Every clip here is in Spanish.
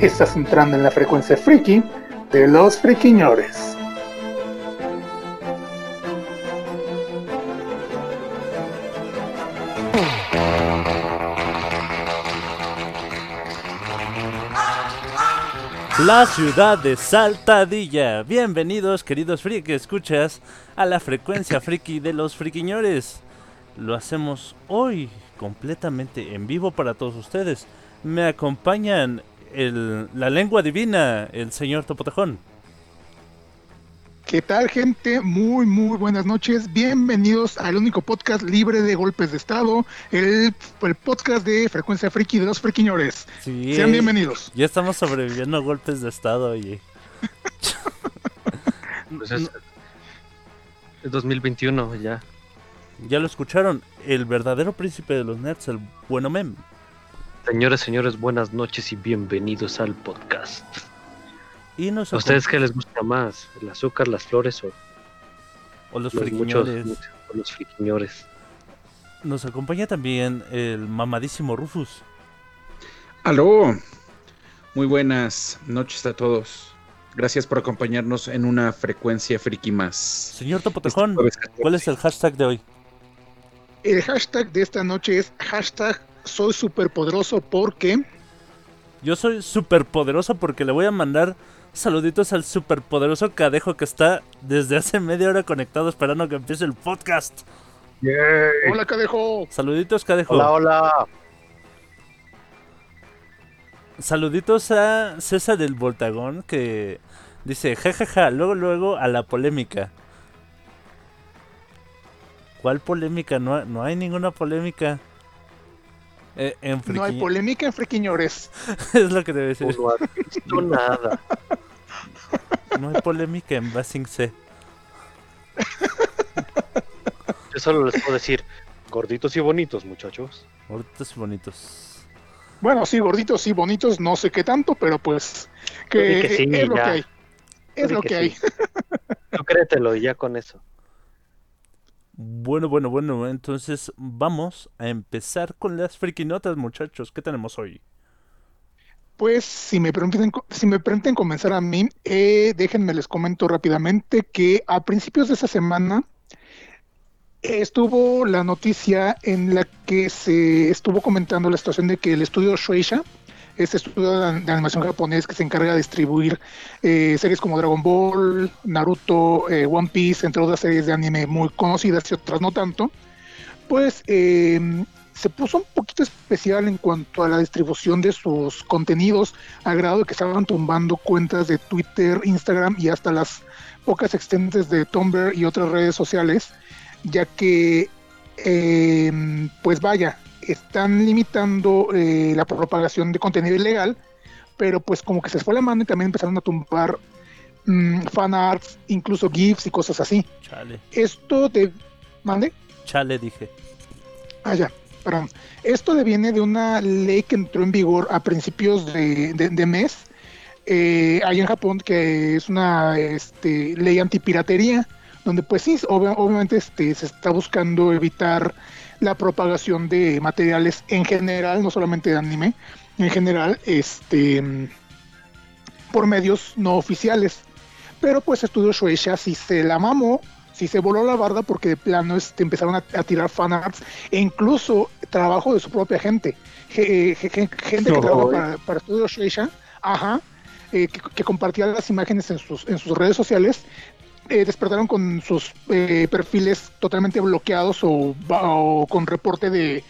Estás entrando en la frecuencia friki de los friquiñores. La ciudad de Saltadilla. Bienvenidos, queridos friki escuchas, a la frecuencia friki de los friquiñores. Lo hacemos hoy completamente en vivo para todos ustedes. Me acompañan el- la lengua divina, el señor Topotejón. ¿Qué tal, gente? Muy, muy buenas noches. Bienvenidos al único podcast libre de golpes de estado, el, el podcast de frecuencia friki de los friquiñores. Sí, Sean bienvenidos. Ya estamos sobreviviendo a golpes de estado, oye. Pues es, es 2021 ya. Ya lo escucharon, el verdadero príncipe de los nerds, el bueno mem. Señores, señores, buenas noches y bienvenidos al podcast. Y nos ¿A ustedes qué les gusta más? ¿El azúcar, las flores o o los los friquiñores. muchos, muchos- o los friquiñores? Nos acompaña también el mamadísimo Rufus. Aló, muy buenas noches a todos. Gracias por acompañarnos en una frecuencia friki más. Señor Topotejón, Este jueves 14. ¿cuál es el hashtag de hoy? El hashtag de esta noche es hashtag soy superpoderoso porque Yo soy superpoderoso porque le voy a mandar saluditos al superpoderoso cadejo que está desde hace media hora conectado esperando que empiece el podcast. Hola Cadejo. Saluditos, cadejo. Hola, hola. Saluditos a César del Voltagón que dice, jajaja, luego, luego a la polémica. ¿Cuál polémica? No, no hay ninguna polémica. Eh, en No hay polémica en friquiñores. es lo que debe decir. No visto nada. No hay polémica en Basing C. Yo solo les puedo decir, gorditos y bonitos, muchachos. Gorditos y bonitos. Bueno, sí, gorditos, sí, bonitos, no sé qué tanto, pero pues que, sí, es lo que hay. Es lo que que hay. sí. Tú créetelo y ya con eso. Bueno, bueno, bueno, entonces vamos a empezar con las frikinotas, muchachos. ¿Qué tenemos hoy? Pues si me permiten, si me permiten comenzar a mí, eh, déjenme les comento rápidamente que a principios de esta semana estuvo la noticia en la que se estuvo comentando la situación de que el estudio Shueisha, este estudio de, animación japonés que se encarga de distribuir eh, series como Dragon Ball, Naruto, eh, One Piece, entre otras series de anime muy conocidas y otras no tanto, pues eh, se puso un poquito especial en cuanto a la distribución de sus contenidos, a grado de que estaban tumbando cuentas de Twitter, Instagram y hasta las pocas existentes de Tumblr y otras redes sociales, ya que, eh, pues vaya, están limitando eh, la propagación de contenido ilegal, pero pues como que se fue la mano y también empezaron a tumbar mm, fan arts, incluso GIFs y cosas así. Chale, Esto de... ¿Mande? chale dije. Ah, ya, perdón. Esto deviene de una ley que entró en vigor a principios de, de- de mes, eh, ahí en Japón, que es una este, ley antipiratería, donde pues sí, obvia- obviamente este, se está buscando evitar la propagación de materiales en general, no solamente de anime, en general, este, por medios no oficiales. Pero pues Estudio Shueisha sí se la mamó, sí se voló la barda porque de plano este, empezaron a, a tirar fanarts e incluso trabajo de su propia gente. Ge- ge- ge- gente que trabaja para, para Estudio Shueisha, ajá, eh, que, que compartía las imágenes en sus, en sus redes sociales, eh, despertaron con sus eh, perfiles totalmente bloqueados o, con reporte de eh,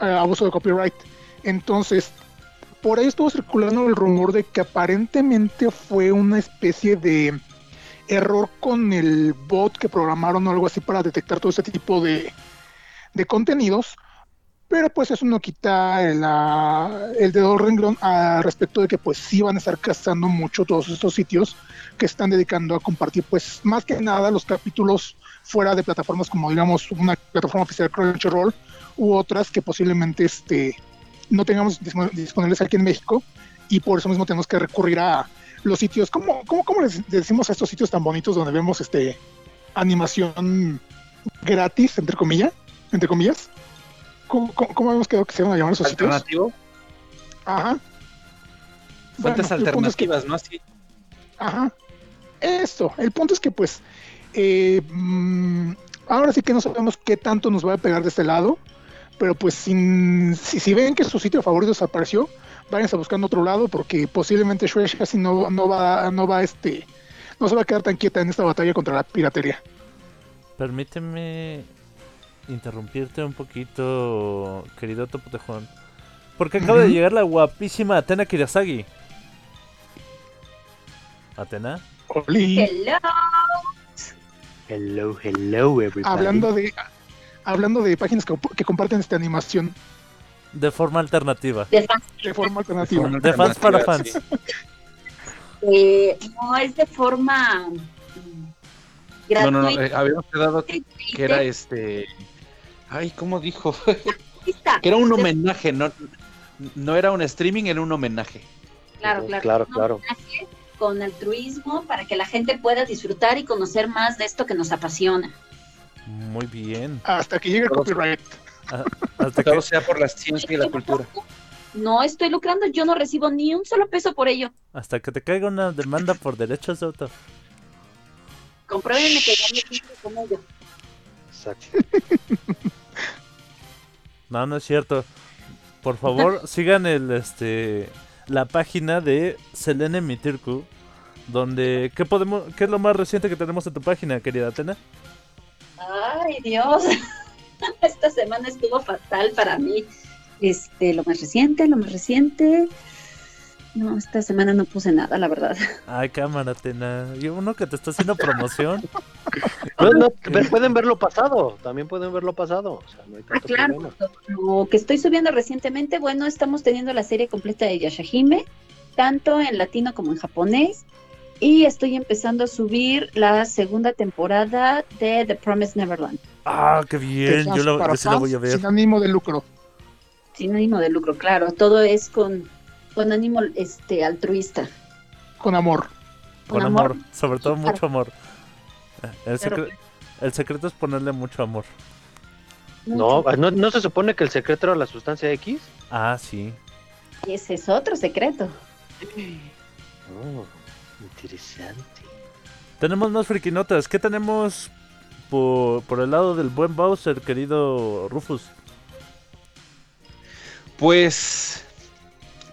abuso de copyright. Entonces, por ahí estuvo circulando el rumor de que aparentemente fue una especie de error con el bot que programaron o algo así para detectar todo ese tipo de, de contenidos. Pero pues eso no quita el, ah, el dedo renglón a respecto de que pues sí van a estar gastando mucho todos estos sitios que están dedicando a compartir pues más que nada los capítulos fuera de plataformas como digamos una plataforma oficial Crunchyroll u otras que posiblemente este no tengamos disponibles aquí en México y por eso mismo tenemos que recurrir a los sitios ¿cómo, cómo, cómo les decimos a estos sitios tan bonitos donde vemos este animación gratis entre comillas entre comillas ¿Cómo, cómo, cómo hemos quedado que se van a llamar esos sitios? Alternativo. Ajá. Fuentes Bueno, el punto es que- alternativas, ¿no? Así. Ajá. Esto. El punto es que, pues, eh, mm, ahora sí que no sabemos qué tanto nos va a pegar de este lado, pero pues sin- si, si ven que su sitio favorito desapareció, váyanse buscando otro lado porque posiblemente Shueisha casi no, no va, no va este, no se va a quedar tan quieta en esta batalla contra la piratería. Permíteme interrumpirte un poquito, querido Topotejón. Porque acaba de llegar la guapísima Atena Kirasagi. ¿Atena? Oli, Hello. Hello, hello, everybody. hablando de hablando de páginas que, que comparten esta animación De forma alternativa. De fans. de forma alternativa. De fans para fans. Sí. Eh, no, es de forma mm, No, no, no. eh, habíamos quedado que era este. Ay, ¿cómo dijo? que era un homenaje, no, no era un streaming, era un homenaje. Claro, claro. Claro, Un claro. homenaje Con altruismo para que la gente pueda disfrutar y conocer más de esto que nos apasiona. Muy bien. Hasta que llegue el copyright. Hasta que, Todo sea por la ciencia y la cultura. No estoy lucrando, yo no recibo ni un solo peso por ello. hasta que te caiga una demanda por derechos de autor. Compruébenme que ya me con ello. Exacto. No, no es cierto. Por favor, sigan el este la página de Selene Mitirku, donde ¿qué podemos qué es lo más reciente que tenemos en tu página, querida Atena? Ay, Dios. Esta semana estuvo fatal para mí. Este, lo más reciente, lo más reciente. No, esta semana no puse nada, la verdad. Ay, cámara, Atena. Y uno que te está haciendo promoción. No, no, ver- pueden ver lo pasado, también pueden ver lo pasado. O sea, no hay Ah, tanto claro. problema. Lo, lo que estoy subiendo recientemente, bueno, estamos teniendo la serie completa de Yashahime, tanto en latino como en japonés. Y estoy empezando a subir la segunda temporada de The Promised Neverland. Ah, qué bien. Yo, para yo sí la voy a ver. Sin ánimo de lucro. Sin ánimo de lucro, claro. Todo es con, con ánimo este, altruista. Con amor. Con con amor, amor. sobre todo Claro. mucho amor. Eh, El, Pero- secre- el secreto es ponerle mucho amor. No, no, ¿no se supone que el secreto era la sustancia X? Ah, sí. Ese es otro secreto. Oh, interesante. Tenemos más friquinotas. ¿Qué tenemos por, por el lado del buen Bowser, querido Rufus? Pues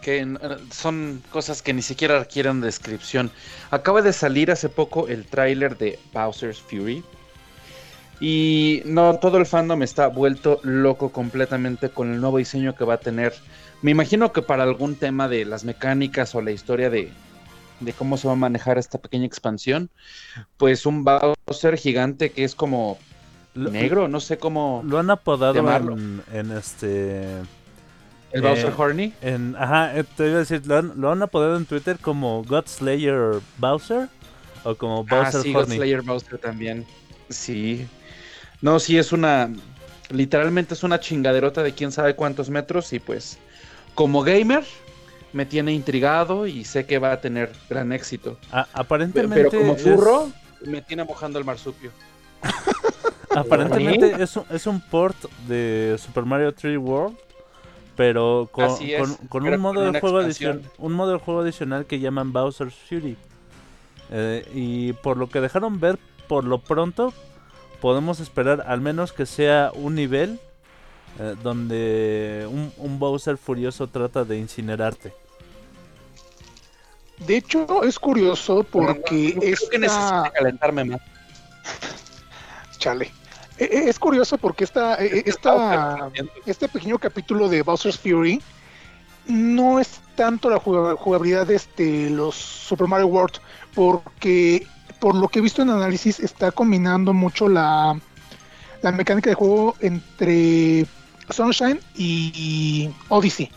que n- son cosas que ni siquiera requieren descripción. Acaba de salir hace poco el tráiler de Bowser's Fury. Y no, todo el fandom está vuelto loco completamente con el nuevo diseño que va a tener. Me imagino que para algún tema de las mecánicas o la historia de, de cómo se va a manejar esta pequeña expansión, pues un Bowser gigante que es como negro, no sé cómo... lo han apodado en este. El Bowser eh, Horny. En, ajá, eh, te iba a decir, lo han, lo han apodado en Twitter como Godslayer Bowser o como Ah, Bowser sí, Horny. Godslayer Bowser también. Sí. No, sí, es una. Literalmente es una chingaderota de quién sabe cuántos metros. Y pues, como gamer, me tiene intrigado y sé que va a tener gran éxito. Aparentemente. pero como es- furro, me tiene mojando el marsupio. Aparentemente es un, es un port de Super Mario 3 World, pero con, Así es, con- con pero un modo con de juego adicional, un modo de juego adicional que llaman Bowser's Fury. Eh, y por lo que dejaron ver, por lo pronto podemos esperar al menos que sea un nivel eh, donde un, un Bowser furioso trata de incinerarte. De hecho, es curioso porque No, esta... que necesito calentarme más. Chale. E- e- Es curioso porque esta, e- e- esta, este pequeño capítulo de Bowser's Fury no es tanto la juga- jugabilidad de este, los Super Mario World, porque por lo que he visto en análisis está combinando mucho la, la mecánica de juego entre Sunshine y Odyssey.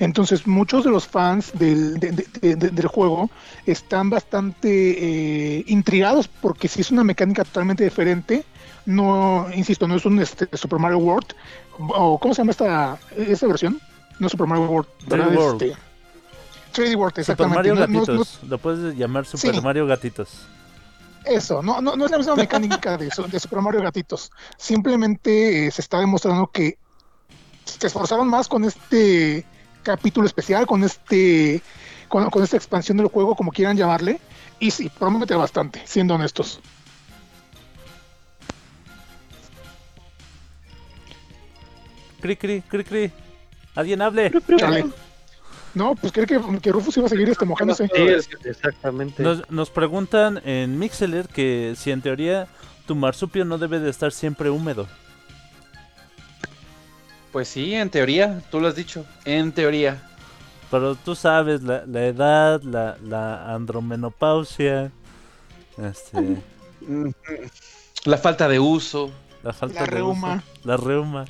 Entonces muchos de los fans del, de- de- de- del juego están bastante eh, intrigados porque si es una mecánica totalmente diferente, no, insisto, no es un este, Super Mario World, o ¿cómo se llama esta, esta versión? No es Super Mario World, 3D ¿verdad? World. Este, 3D World, Super exactamente. Mario No- no- no- Gatitos. Lo puedes llamar Super Sí. Mario Gatitos. eso, no, no, no es la misma mecánica de, de Super Mario Gatitos. Simplemente eh, se está demostrando que se esforzaron más con este capítulo especial, con este con, con esta expansión del juego, como quieran llamarle. Y sí, promete bastante, siendo honestos. Cri, cri, cri, cri. Alguien hable. No, pues creo que, que Rufus iba a seguir este mojándose. Sí, exactamente. Nos, nos preguntan en Mixeler que si en teoría tu marsupio no debe de estar siempre húmedo. Pues sí, en teoría, tú lo has dicho. En teoría. Pero tú sabes, la, la edad, la, la andromenopausia, este, Mm, La falta de uso. la falta La de reuma. uso, la reuma.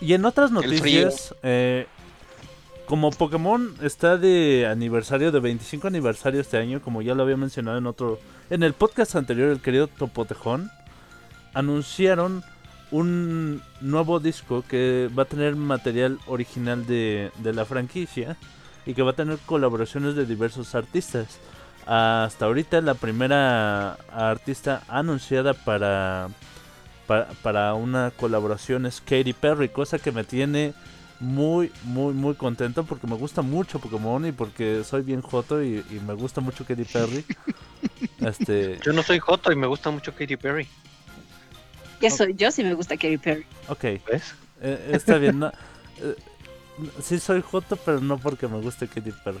Y en otras noticias, eh, como Pokémon está de aniversario, de 25 aniversario este año, como ya lo había mencionado en otro, en el podcast anterior, el querido Topotejón, anunciaron un nuevo disco que va a tener material original de, de la franquicia y que va a tener colaboraciones de diversos artistas. Hasta ahorita la primera artista anunciada para, para, para una colaboración es Katy Perry, cosa que me tiene muy, muy, muy contento porque me gusta mucho Pokémon y porque soy bien joto y, y me gusta mucho Katy Perry. Este, Yo no soy Joto y me gusta mucho Katy Perry. Ya soy, yo sí me gusta Katy Perry. ok, ¿Ves? eh, está bien. No, eh, sí soy joto, pero no porque me guste Katy Perry.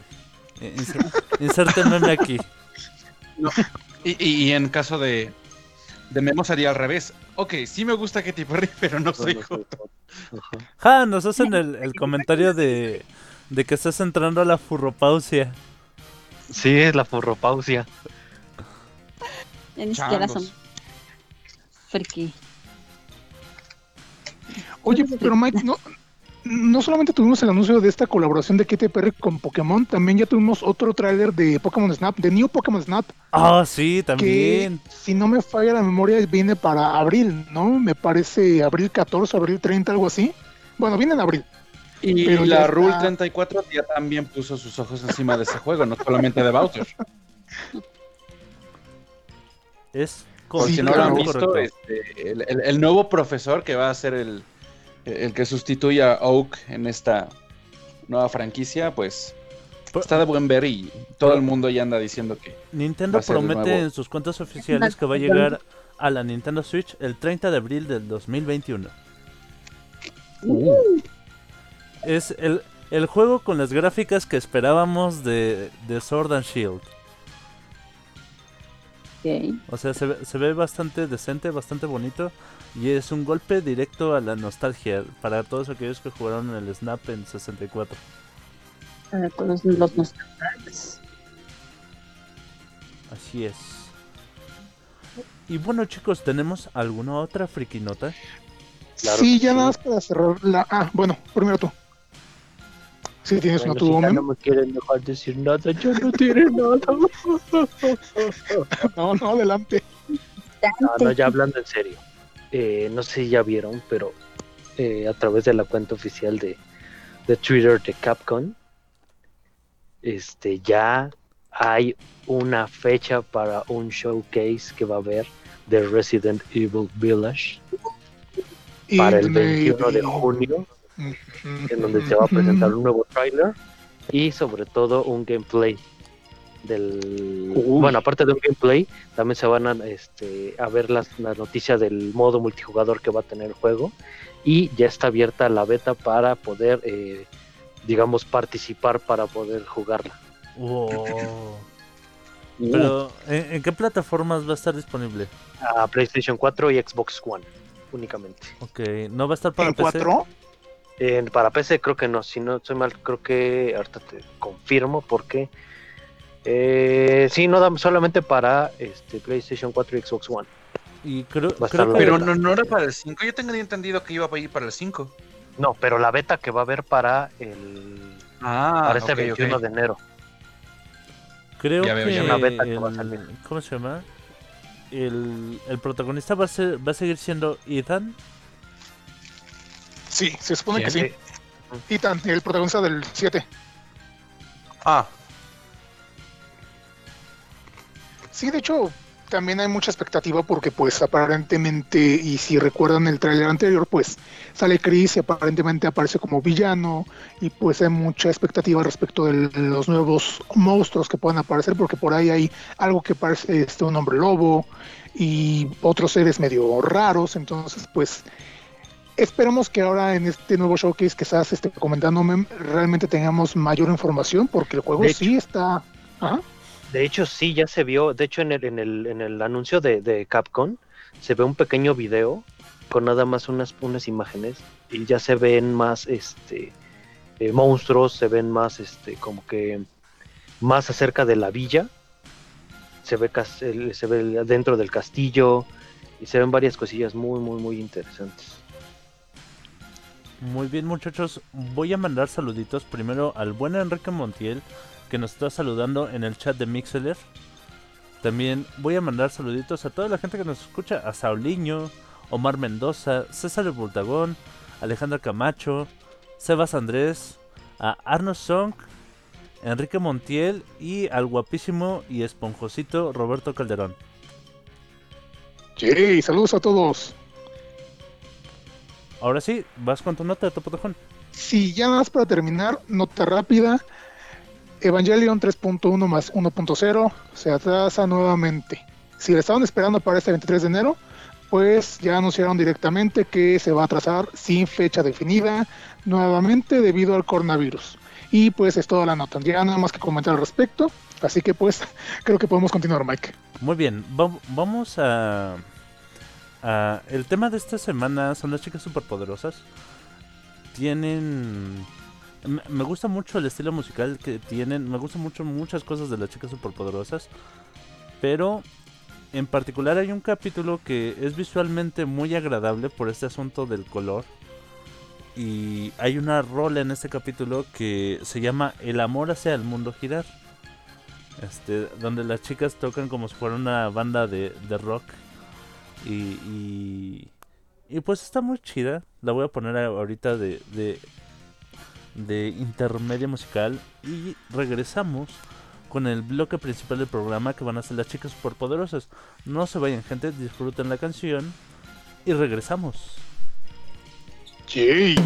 Eh, inser- Insértenme aquí. Y, y- y en caso de, de Memo sería al revés. Ok, sí me gusta Katy Perry, pero no soy No, no soy joto. Ja, nos hacen el, el comentario de, de que estás entrando a la furropausia. Sí, es la furropausia. Ni siquiera son friki. Oye, pero Mike, no, no solamente tuvimos el anuncio de esta colaboración de Katy Perry con Pokémon, también ya tuvimos otro tráiler de Pokémon Snap, de New Pokémon Snap, Ah, sí, que también. si no me falla la memoria viene para abril, ¿no? Me parece abril 14, abril 30, algo así. Bueno, viene en abril. Y Pero la está. Rule 34 ya también puso sus ojos encima de ese juego, no solamente de Bowser. Es Por Sí, si no lo han visto, este, el, el- el nuevo profesor que va a ser el, el que sustituya a Oak en esta nueva franquicia, pues Por- está de buen ver y todo el mundo ya anda diciendo que Nintendo va a ser el promete nuevo. en sus cuentas oficiales que va a llegar a la Nintendo Switch el 30 de abril del 2021. Es el, el juego con las gráficas que esperábamos de, de Sword and Shield. O sea, se, ve- se ve bastante decente, bastante bonito. Y es un golpe directo a la nostalgia para todos aquellos que jugaron el Snap en 64. Para todos los nostálgicos. Así es. Y bueno chicos, ¿tenemos alguna otra friki nota? Claro sí, ya sí. nada más para cerrar la... Ah, bueno, primero tú. Sí, tienes Bueno, una si tú, ya Omen. no me quieren dejar decir nada, yo no diré nada. No, no, adelante. No, no, ya hablando en serio. Eh, no sé si ya vieron, pero eh, a través de la cuenta oficial de, de Twitter de Capcom, este ya hay una fecha para un showcase que va a haber de Resident Evil Village para el me- 21 de junio, en donde se va a presentar un nuevo tráiler y sobre todo un gameplay del Uy. bueno aparte de un gameplay también se van a, este, a ver las, las noticias del modo multijugador que va a tener el juego y ya está abierta la beta para poder eh, digamos participar para poder jugarla Wow. Pero, ¿en, en qué plataformas va a estar disponible? a PlayStation 4 y Xbox One únicamente Ok, ¿no va a estar para ¿En PC? cuatro? En- para PC creo que no, si no estoy mal, creo que ahorita te confirmo porque eh, sí, no da solamente para este PlayStation 4 y Xbox One. Y creo, creo que- Pero no, no era para el 5. Yo tenía entendido que iba a ir para el 5. No, pero la beta que va a haber para el Ah, para este ok, 21 ok. de enero. Creo Ya que. Una beta que va a el- salir. ¿Cómo se llama? El, el protagonista va a, ser, va a seguir siendo Ethan. Sí, se supone que Sí. sí. Ethan, el protagonista del 7. Ah, Sí, de hecho, también hay mucha expectativa porque pues aparentemente, y si recuerdan el tráiler anterior, pues sale Chris y aparentemente aparece como villano y pues hay mucha expectativa respecto de los nuevos monstruos que puedan aparecer porque por ahí hay algo que parece este, un hombre lobo y otros seres medio raros, entonces pues esperemos que ahora en este nuevo showcase que estás este, comentándome realmente tengamos mayor información porque el juego sí está... Ajá. De hecho, sí, ya se vio. De hecho, en el, en el, en el anuncio de, de Capcom se ve un pequeño video con nada más unas, unas imágenes y ya se ven más este eh, monstruos, se ven más este como que más acerca de la villa. Se ve, se ve dentro del castillo y se ven varias cosillas muy, muy, muy interesantes. Muy bien, muchachos. Voy a mandar saluditos primero al buen Enrique Montiel, que nos está saludando en el chat de Mixeler. También voy a mandar saluditos a toda la gente que nos escucha: a Sauliño, Omar Mendoza, César el Bultagón, Alejandra Camacho, Sebas Andrés, a Arno Song, Enrique Montiel y al guapísimo y esponjosito Roberto Calderón. Sí, saludos a todos. Ahora sí, vas con tu nota de Topotejón. Sí, ya más para terminar, nota rápida. Evangelion 3.1 más 1.0 se atrasa nuevamente. Si le estaban esperando para este 23 de enero, pues ya anunciaron directamente que se va a atrasar sin fecha definida nuevamente debido al coronavirus. Y pues es toda la nota. Ya nada más que comentar al respecto. Así que pues creo que podemos continuar, Mike. Muy bien, va- vamos a, a- El tema de esta semana son las chicas superpoderosas. Tienen... Me gusta mucho el estilo musical que tienen. Me gustan mucho muchas cosas de las chicas superpoderosas. Pero en particular hay un capítulo que es visualmente muy agradable por este asunto del color. Y hay una rola en este capítulo que se llama El amor hacia el mundo girar. Este, donde las chicas tocan como si fuera una banda de, de rock. Y, y, y pues está muy chida. La voy a poner ahorita de, de, de intermedia musical. Y regresamos con el bloque principal del programa que van a ser las chicas superpoderosas. No se vayan gente, disfruten la canción. Y regresamos. Yay.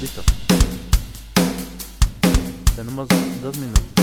Listo. Tenemos dos minutos.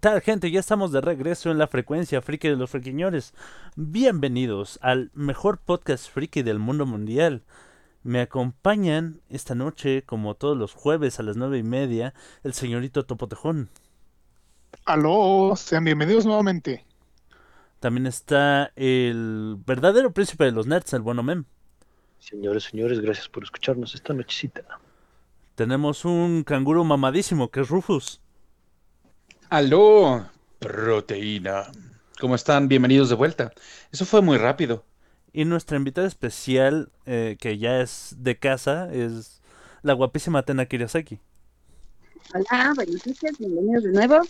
Tal, gente? Ya estamos de regreso en la frecuencia friki de los friquiñores. Bienvenidos al mejor podcast friki del mundo mundial. Me acompañan esta noche, como todos los jueves a las nueve y media, el señorito Topotejón. Aló, sean bienvenidos nuevamente. También está el verdadero príncipe de los nerds, el bueno Mem. Señores, señores, gracias por escucharnos esta nochecita. Tenemos un canguro mamadísimo que es Rufus. Aló, proteína. ¿Cómo están? Bienvenidos de vuelta. Eso fue muy rápido. Y nuestra invitada especial, eh, que ya es de casa, es la guapísima Tena Kirasaki. Hola, buenas noches, bienvenidos de nuevo.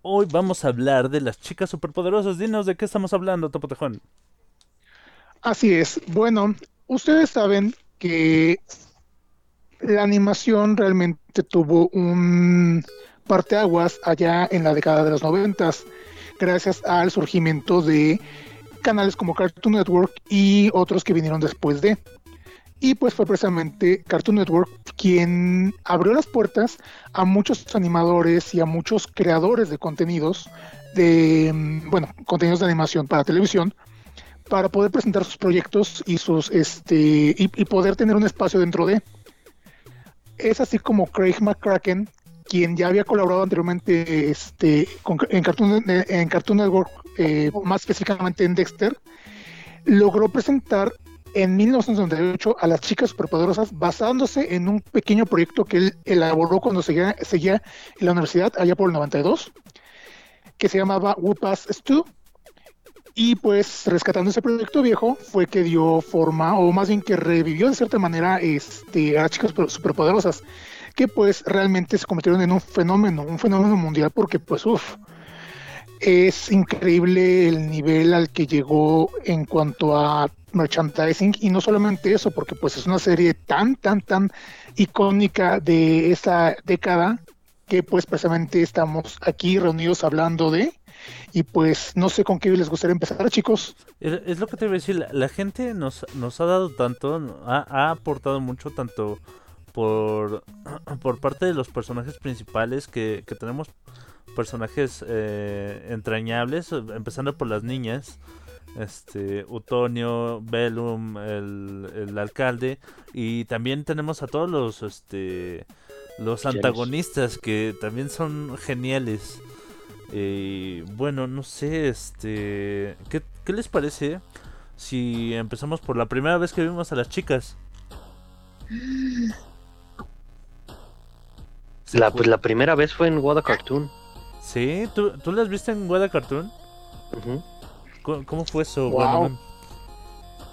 Hoy vamos a hablar de las chicas superpoderosas. Dinos de qué estamos hablando, Topotejón. Así es. Bueno, ustedes saben que la animación realmente tuvo un parteaguas allá en la década de los noventas, gracias al surgimiento de canales como Cartoon Network y otros que vinieron después de. Y pues fue precisamente Cartoon Network quien abrió las puertas a muchos animadores y a muchos creadores de contenidos, de, mm, bueno, contenidos de animación para televisión, para poder presentar sus proyectos y sus, este, y, y poder tener un espacio dentro de. Es así como Craig McCracken, quien ya había colaborado anteriormente este, en, Cartoon, en Cartoon Network, eh, más específicamente en Dexter, logró presentar en 1998 a las chicas superpoderosas basándose en un pequeño proyecto que él elaboró cuando seguía, seguía en la universidad allá por el 92, que se llamaba Whoopas Stu. Y pues rescatando ese proyecto viejo fue que dio forma, o más bien que revivió de cierta manera este, a las chicas super- superpoderosas que pues realmente se convirtieron en un fenómeno, un fenómeno mundial porque pues uff, es increíble el nivel al que llegó en cuanto a merchandising y no solamente eso, porque pues es una serie tan, tan, tan icónica de esa década que pues precisamente estamos aquí reunidos hablando de y pues no sé con qué les gustaría empezar chicos. Es, lo que te iba a decir, la, gente nos, nos ha dado tanto, ha aportado mucho tanto por, por parte de los personajes principales que, que tenemos personajes eh, entrañables, empezando por las niñas, este Utonio, Bellum, el, el alcalde, y también tenemos a todos los este los antagonistas que también son geniales. Y bueno, no sé, este, ¿qué, qué les parece si empezamos por la primera vez que vimos a las chicas? ¿Se La, pues la primera vez fue en Wada Cartoon. ¿Sí? ¿Tú, ¿Tú las viste en Weda Cartoon? ¿Cómo, cómo fue eso? Wow. Bueno,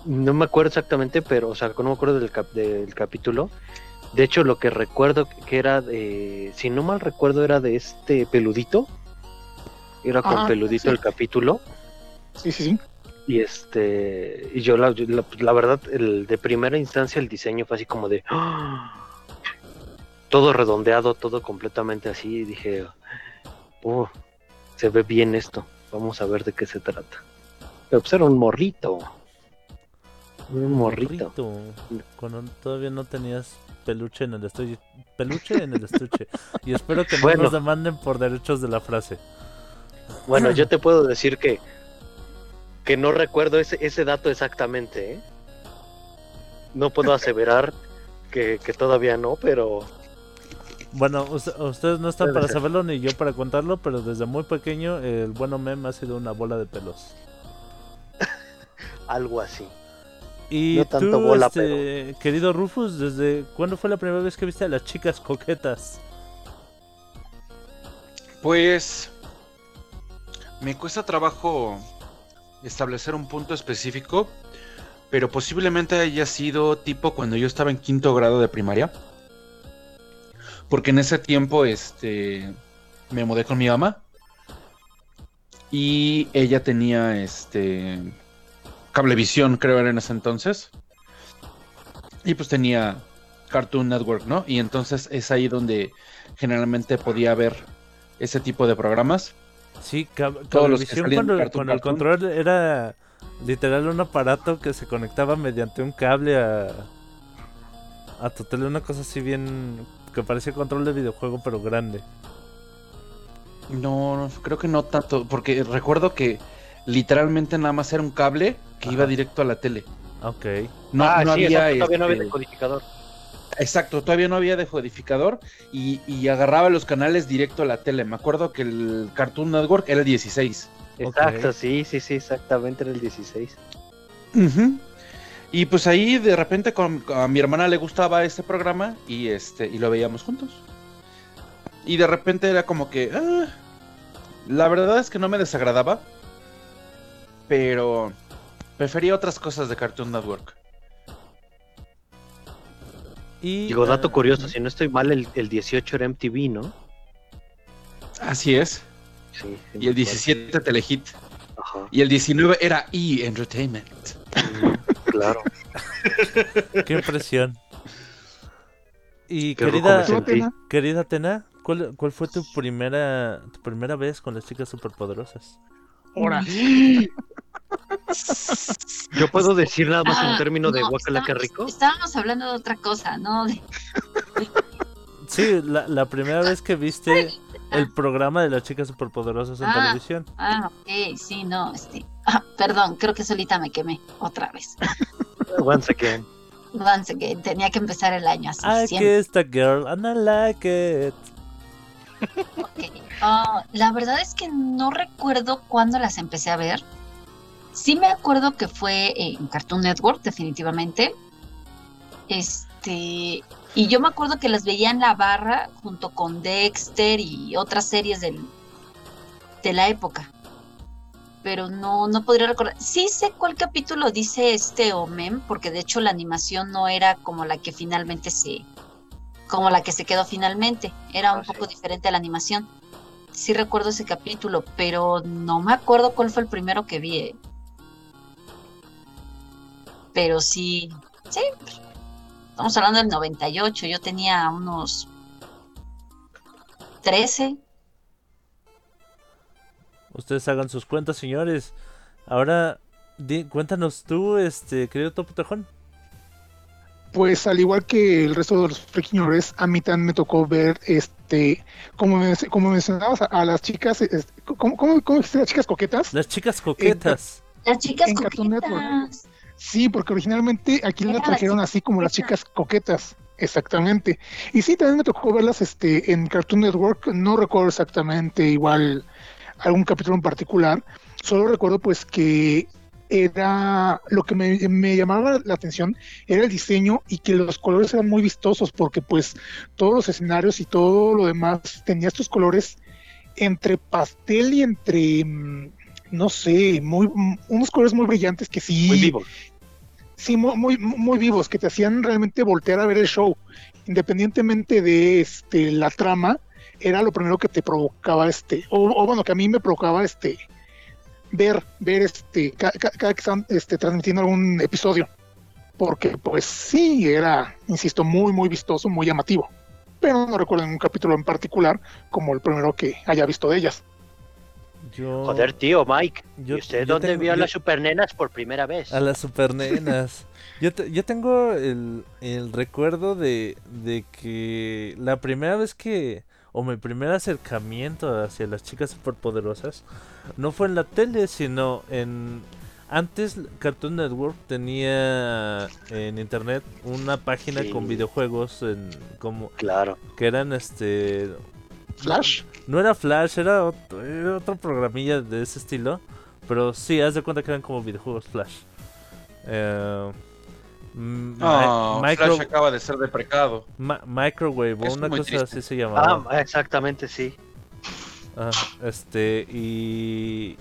No me acuerdo exactamente, pero, o sea, no me acuerdo del, cap- del capítulo. De hecho, lo que recuerdo que era de, si no mal recuerdo, era de este peludito. Era con Ah, peludito sí. el capítulo. Sí, sí, sí. Y este, y yo la, la, la verdad, el de primera instancia el diseño fue así como de ¡ah! Todo redondeado, todo completamente así. Y dije, "Uh, se ve bien esto. Vamos a ver de qué se trata. Pero pues era un morrito. Un morrito. Cuando todavía no tenías peluche en el estuche. Peluche en el estuche. Y espero que no Bueno. nos demanden por derechos de la frase. Bueno, yo te puedo decir que que no recuerdo ese, ese dato exactamente. ¿eh? No puedo aseverar que, que todavía no, pero Bueno, us- ustedes no están para saberlo ni yo para contarlo, pero desde muy pequeño el bueno meme ha sido una bola de pelos. algo así. Y No tanto tú, bola, este, querido Rufus, ¿desde cuándo fue la primera vez que viste a las chicas coquetas? Pues me cuesta trabajo establecer un punto específico, pero posiblemente haya sido tipo cuando yo estaba en quinto grado de primaria. Porque en ese tiempo este me mudé con mi mamá y ella tenía este cablevisión, creo era en ese entonces. Y pues tenía Cartoon Network, ¿no? Y entonces es ahí donde generalmente podía ver ese tipo de programas. Sí, cab- Todos Cablevisión cuando, Cartoon cuando el control era literal un aparato que se conectaba mediante un cable a, a tu tele, una cosa así bien que parecía control de videojuego pero grande. No, no, creo que no tanto, porque recuerdo que literalmente nada más era un cable que iba directo a la tele. Ok. No, ah, no sí, había exacto, todavía no había este, decodificador. Exacto, todavía no había decodificador y, y agarraba los canales directo a la tele. Me acuerdo que el Cartoon Network era el 16. Exacto, sí, sí, sí, exactamente era el 16. Ujú. Y pues ahí de repente con, a mi hermana le gustaba este programa y este y lo veíamos juntos. Y de repente era como que ah, la verdad es que no me desagradaba, pero prefería otras cosas de Cartoon Network. Y, Digo, dato ah, curioso, si no estoy mal, el, el 18 era MTV, ¿no? Así es. Sí. Y el me acuerdo. 17 Telehit Ajá, y el 19 era E Entertainment. Claro. Qué impresión. Y Qué querida, querida Tena, ¿cuál, cuál fue tu primera, tu primera vez con las chicas superpoderosas? Ahora, Yo puedo decir nada más un Ah, término de no, guacala que rico. Estábamos hablando de otra cosa, ¿no? De- Sí, la, la primera vez que viste el programa de las chicas superpoderosas en Ah. televisión. Ah, ok, sí, no, este. Ah, perdón, creo que solita me quemé otra vez. Once again. Once again, tenía que empezar el año así. I siempre. kissed a girl and I like it. Ok. Ah, la verdad es que no recuerdo cuándo las empecé a ver. Sí me acuerdo que fue en Cartoon Network, definitivamente. Este, y yo me acuerdo que las veía en la barra junto con Dexter y otras series del, de la época. Pero no, no podría recordar. Sí sé cuál capítulo dice este Omen, porque de hecho la animación no era como la que finalmente se, como la que se quedó finalmente. Era un sí. poco diferente a la animación. Sí recuerdo ese capítulo, pero no me acuerdo cuál fue el primero que vi. eh. Pero sí, sí. Estamos hablando del 98, yo tenía unos 13. Ustedes hagan sus cuentas, señores. Ahora, di- cuéntanos tú, este, querido Topo Tejón. pues al igual que el resto de los frequiñores, a mí también me tocó ver, este, como, como mencionabas a, a las chicas, este, ¿cómo, cómo, cómo dijiste las chicas coquetas? Las chicas coquetas. Las chicas En Cartoon Network. coquetas. Sí, porque originalmente aquí las trajeron así como las chicas coquetas, exactamente. Y sí, también me tocó verlas este, en Cartoon Network, no recuerdo exactamente igual algún capítulo en particular, solo recuerdo pues que era lo que me, me llamaba la atención era el diseño y que los colores eran muy vistosos porque pues todos los escenarios y todo lo demás tenía estos colores entre pastel y entre mm, no sé, muy mm, unos colores muy brillantes que sí Muy vivo. sí, muy, muy, muy vivos, que te hacían realmente voltear a ver el show. Independientemente de este la trama, era lo primero que te provocaba este, o, o bueno, que a mí me provocaba este ver, ver este, ca- ca- cada, que estaban este, transmitiendo algún episodio. Porque pues sí, era, insisto, muy, muy vistoso, muy llamativo. Pero no recuerdo un capítulo en particular como el primero que haya visto de ellas. Yo, Joder, tío, Mike. yo- ¿Y usted yo dónde tengo- vio a las supernenas por primera vez? A las supernenas. Yo, te- yo tengo el, el recuerdo de, de que la primera vez que, o mi primer acercamiento hacia las chicas superpoderosas, no fue en la tele, sino en... Antes Cartoon Network tenía en internet una página Sí. con videojuegos en, como Claro. que eran este Flash. no era Flash, era otro, era otro programilla de ese estilo. Pero sí, haz de cuenta que eran como videojuegos Flash. Eh, mm, mi- micro- Flash acaba de ser deprecado. ma- microwave Es una cosa triste. así se llamaba. Ah, exactamente, sí. Ah, este, y.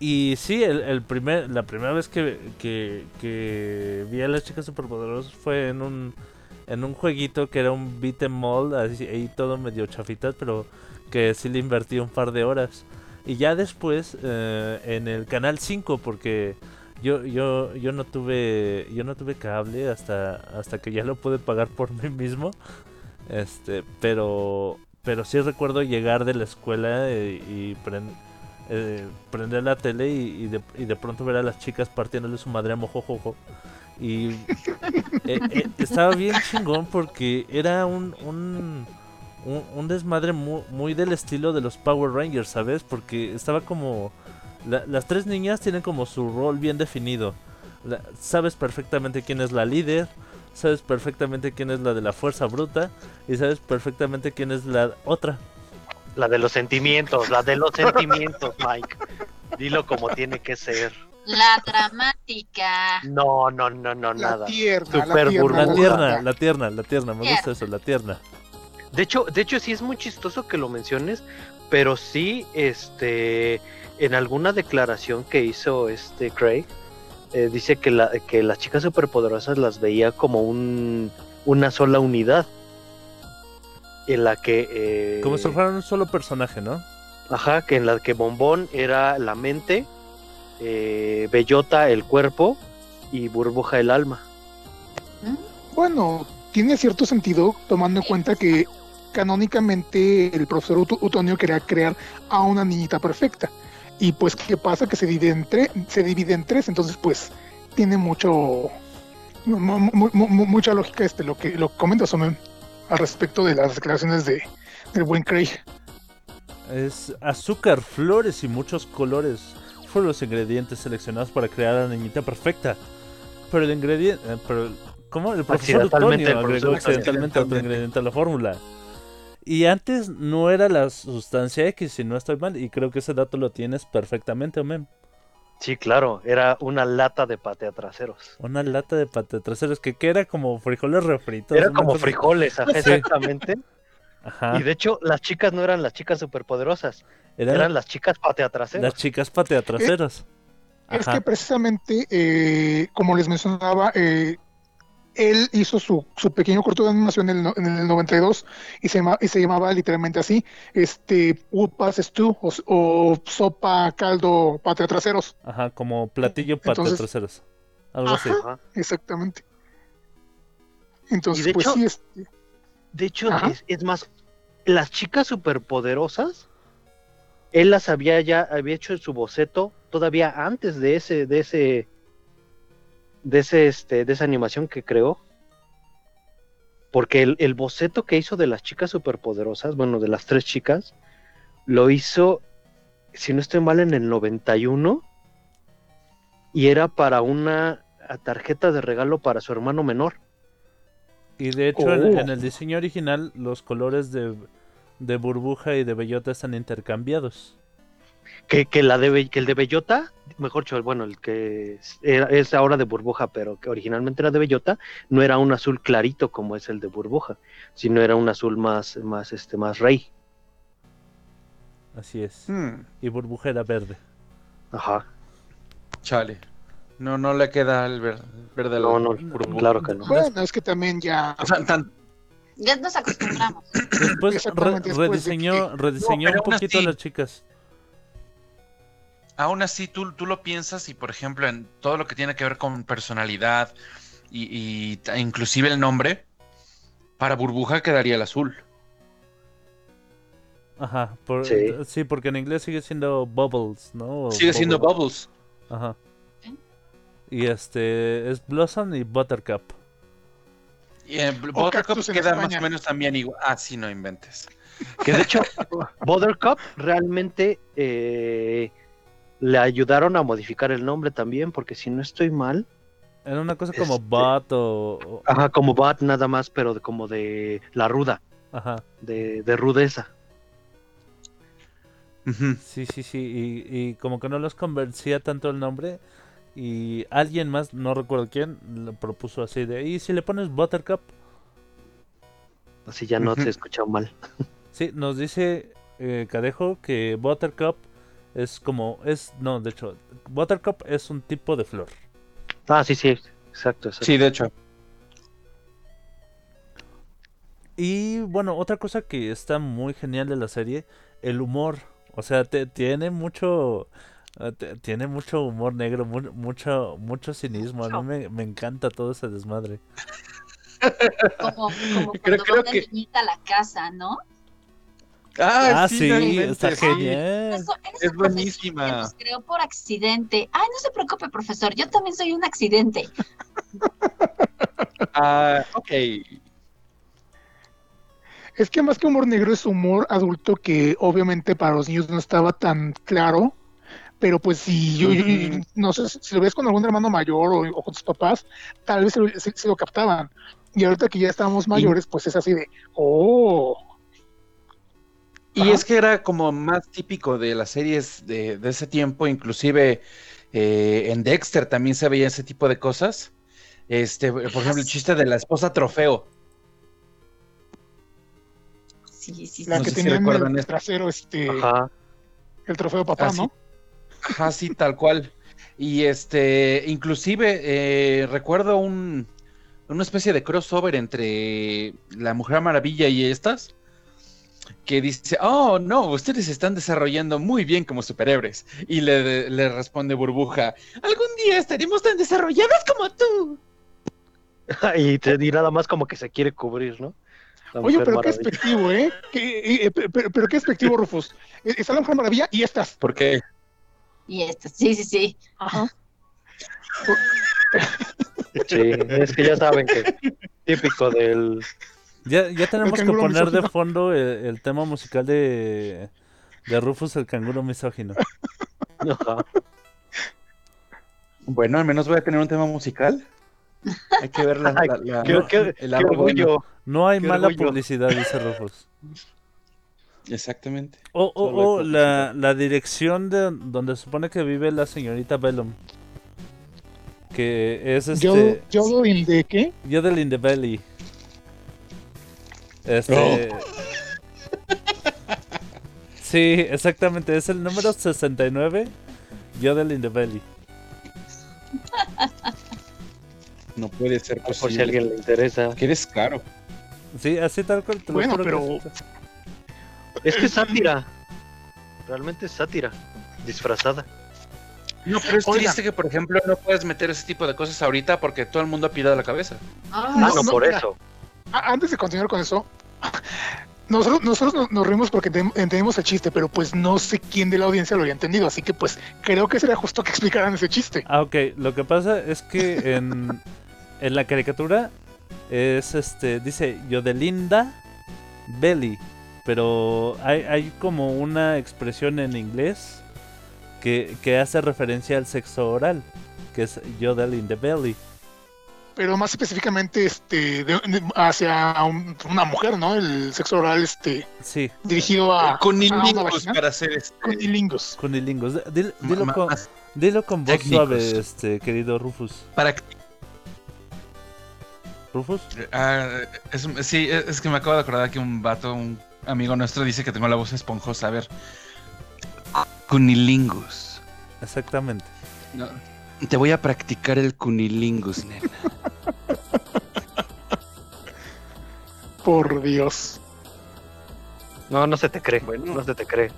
Y sí, el, el primer, la primera vez que, que, que vi a las chicas superpoderosas fue en un, en un jueguito que era un beat em all, así, ahí todo medio chafitas, pero que sí le invertí un par de horas. Y ya después eh, en el canal 5, porque yo, yo, yo no tuve, yo no tuve cable hasta, hasta que ya lo pude pagar por mí mismo. Este, pero, pero sí recuerdo llegar de la escuela eh, y, pren- eh, prender la tele y, y de, y de pronto ver a las chicas partiéndole su madre a mojojojo. Y eh, estaba bien chingón porque era un, un, un, un desmadre mu- muy, del estilo de los Power Rangers, ¿sabes? Porque estaba como... la- las tres niñas tienen como su rol bien definido. La- sabes perfectamente quién es la líder, sabes perfectamente quién es la de la fuerza bruta y sabes perfectamente quién es la otra. La de los sentimientos, la de los sentimientos, Mike. Dilo como tiene que ser. La dramática. No, no, no, no, La nada. tierna, Super la tierna. La tierna, la tierna, la tierna, me gusta eso, la tierna. De hecho, de hecho sí es muy chistoso que lo menciones, pero sí, este, en alguna declaración que hizo este Craig, eh, dice que, la, que las chicas superpoderosas las veía como un, una sola unidad. En la que... eh, Como si fueran un solo personaje, ¿no? Ajá, que en la que Bombón era la mente, eh, Bellota el cuerpo y Burbuja el alma. Bueno, tiene cierto sentido tomando en cuenta que canónicamente el profesor Ut- Utonio quería crear a una niñita perfecta. Y pues, ¿qué pasa? Que se divide en, tre- se divide en tres, entonces pues tiene mucho mu- mu- mu- mu- mucha lógica este lo que lo comentas Omen, al respecto de las declaraciones de del buen Craig. Es azúcar, flores y muchos colores. Fueron los ingredientes seleccionados para crear a la niñita perfecta. Pero el ingrediente. eh, pero, ¿Cómo? El profesor Utonio el agregó profesor accidentalmente otro ingrediente a la fórmula. Y antes no era la sustancia X, si no estoy mal. Y creo que ese dato lo tienes perfectamente, Omen. Sí, claro, era una lata de patea traseros. Una lata de pate traseros que, que era como frijoles refritos. Era como cosa- frijoles, ajá, Sí. exactamente. Ajá. Y de hecho, las chicas no eran las chicas superpoderosas, Eran eran las chicas patea traseros. las chicas patea traseros. Es que precisamente, eh, como les mencionaba, eh, él hizo su, su pequeño corto de animación en el, no- en el 92 y se, llama- y se llamaba literalmente así, este, Upas Stew o, o Sopa Caldo Patria Traseros, Ajá, como platillo Entonces- traseros. Algo así. Ajá. Ajá. exactamente. Entonces, de pues hecho- sí, este, De hecho, es, es más, las chicas superpoderosas, él las había ya, había hecho su boceto todavía antes de ese, de ese, de ese, este, de esa animación que creó. Porque el, el boceto que hizo de las chicas superpoderosas, bueno, de las tres chicas, lo hizo, si no estoy mal, en el 91 y era para una tarjeta de regalo para su hermano menor. Y de hecho, en, Oh. en el diseño original, los colores de, de burbuja y de bellota están intercambiados. Que, que la de que el de Bellota, mejor dicho, bueno, el que es, era- es ahora de burbuja, pero que originalmente era de Bellota, no era un azul clarito como es el de burbuja, sino era un azul más, más, este, más rey. Así es. Hmm, Y burbuja era verde. Ajá. chale. No, no le queda el ver- verde al No, no, burbuja. claro que no. bueno, es que también ya, O sea, tan- Ya nos acostumbramos. Después re- rediseñó, rediseñó un poquito a las chicas. Aún así tú, tú lo piensas y por ejemplo en todo lo que tiene que ver con personalidad y, y inclusive el nombre, para burbuja quedaría el azul. Ajá. por- Sí. sí. porque en inglés sigue siendo Bubbles, ¿no? O Sigue siendo Bubble. Bubbles. Ajá. Y este es Blossom y Buttercup. Y eh, Buttercup queda más o menos también igual. Ah, sí, no inventes. Que de hecho, Buttercup realmente eh, le ayudaron a modificar el nombre también, porque si no estoy mal, Era una cosa como Este- Bot o, ajá, como Bat nada más, pero de- como de la ruda, Ajá. de, de rudeza. Sí, sí, sí. Y, y como que no los convencía tanto el nombre. Y alguien más, no recuerdo quién, lo propuso así de. ¿Y si le pones Buttercup? Así ya no Ujú. se escucha mal. Sí, nos dice eh, Cadejo que Buttercup es como. es No, de hecho, Buttercup es un tipo de flor. Ah, sí, sí, exacto, exacto. Sí, de hecho. Y bueno, otra cosa que está muy genial de la serie, el humor. O sea, te- tiene mucho. eh, te- tiene mucho humor negro, mu- mucho, mucho cinismo. A mí me, me encanta todo ese desmadre. Como, como Creo- cuando creo va una que- niñita a la casa, ¿no? Ah, sí, no está sí. genial. Eso- Es buenísima. Se nos creó por accidente. Ay, no se preocupe, profesor. Yo también soy un accidente. Ah, ok. Es que más que humor negro es humor adulto que obviamente para los niños no estaba tan claro, pero pues si yo, yo- yo- no sé, si lo ves con algún hermano mayor o, o con tus papás, tal vez se, lo- se- se lo captaban. Y ahorita que ya estamos mayores, pues es así de, oh, Y Ajá. es que era como más típico de las series de, de ese tiempo, inclusive eh, en Dexter también se veía ese tipo de cosas. Este, por ejemplo, el chiste de la esposa trofeo. Sí, sí, sí. la No que si tenía en recuerdan el trasero este, Ajá. el trofeo papá. ¿no? Ajá, sí, tal cual. Y este, inclusive eh, recuerdo un, una especie de crossover entre la Mujer Maravilla y estas, que dice, oh, no, ustedes se están desarrollando muy bien como superhéroes. Y le, le responde Burbuja, algún día estaremos tan desarrolladas como tú. y, te, y nada más como que se quiere cubrir, ¿no? La Oye, pero qué expectivo, ¿eh? ¿Qué- eh, pe- pero, qué expectivo, Rufus. Eh, Está la Mujer Maravilla y estas. Porque Y esto, sí, sí, sí. Ajá. Sí, es que ya saben que típico del... Ya, ya tenemos que poner de fondo el, el tema musical de, de Rufus el canguro misógino. Ajá. Bueno, al menos voy a tener un tema musical. Hay que ver la, la- la- qué, qué- el qué orgullo. No hay Qué mala orgullo. publicidad, dice Rufus. Exactamente. O, o- o la, la dirección de donde se supone que vive la señorita Bellum. Que es Yo, este. yo de qué? Yodel in the Belly. Este. Sí, exactamente. Es el número 69. Yodel in the Belly. No puede ser Por si a posible. alguien le interesa. Que eres caro. Sí, así tal cual. te lo Bueno, que pero- es- Es que es sátira. Realmente es sátira. Disfrazada. No, pero es triste que, por ejemplo, no puedes meter ese tipo de cosas ahorita porque todo el mundo ha pirado la cabeza. Ah, No, no, no, por mira. eso. Antes de continuar con eso, nosotros, nosotros nos, nos porque entendimos el chiste, pero pues no sé quién de la audiencia lo había entendido, así que pues creo que sería justo que explicaran ese chiste. Ah, ok. Lo que pasa es que en, en la caricatura es este. Dice Yodelinda Belly. Pero hay, hay como una expresión en inglés que, que hace referencia al sexo oral. Que es Yodel in the Belly. Pero más específicamente este de- de- hacia un- una mujer, ¿no? El sexo oral este Sí, dirigido a Con a una ilingos vagina. para hacer este. con ilingos. cunilingus. Dilo, con, dilo con voz técnicos. suave, este, querido Rufus. para ¿Rufus? Ah, es- sí, es es que me acabo de acordar que un vato, un amigo nuestro, dice que tengo la voz esponjosa. A ver. Cunilingus. Exactamente. No, te voy a practicar el cunilingus, nena. Por Dios. No, no se te cree. Bueno. No se te cree.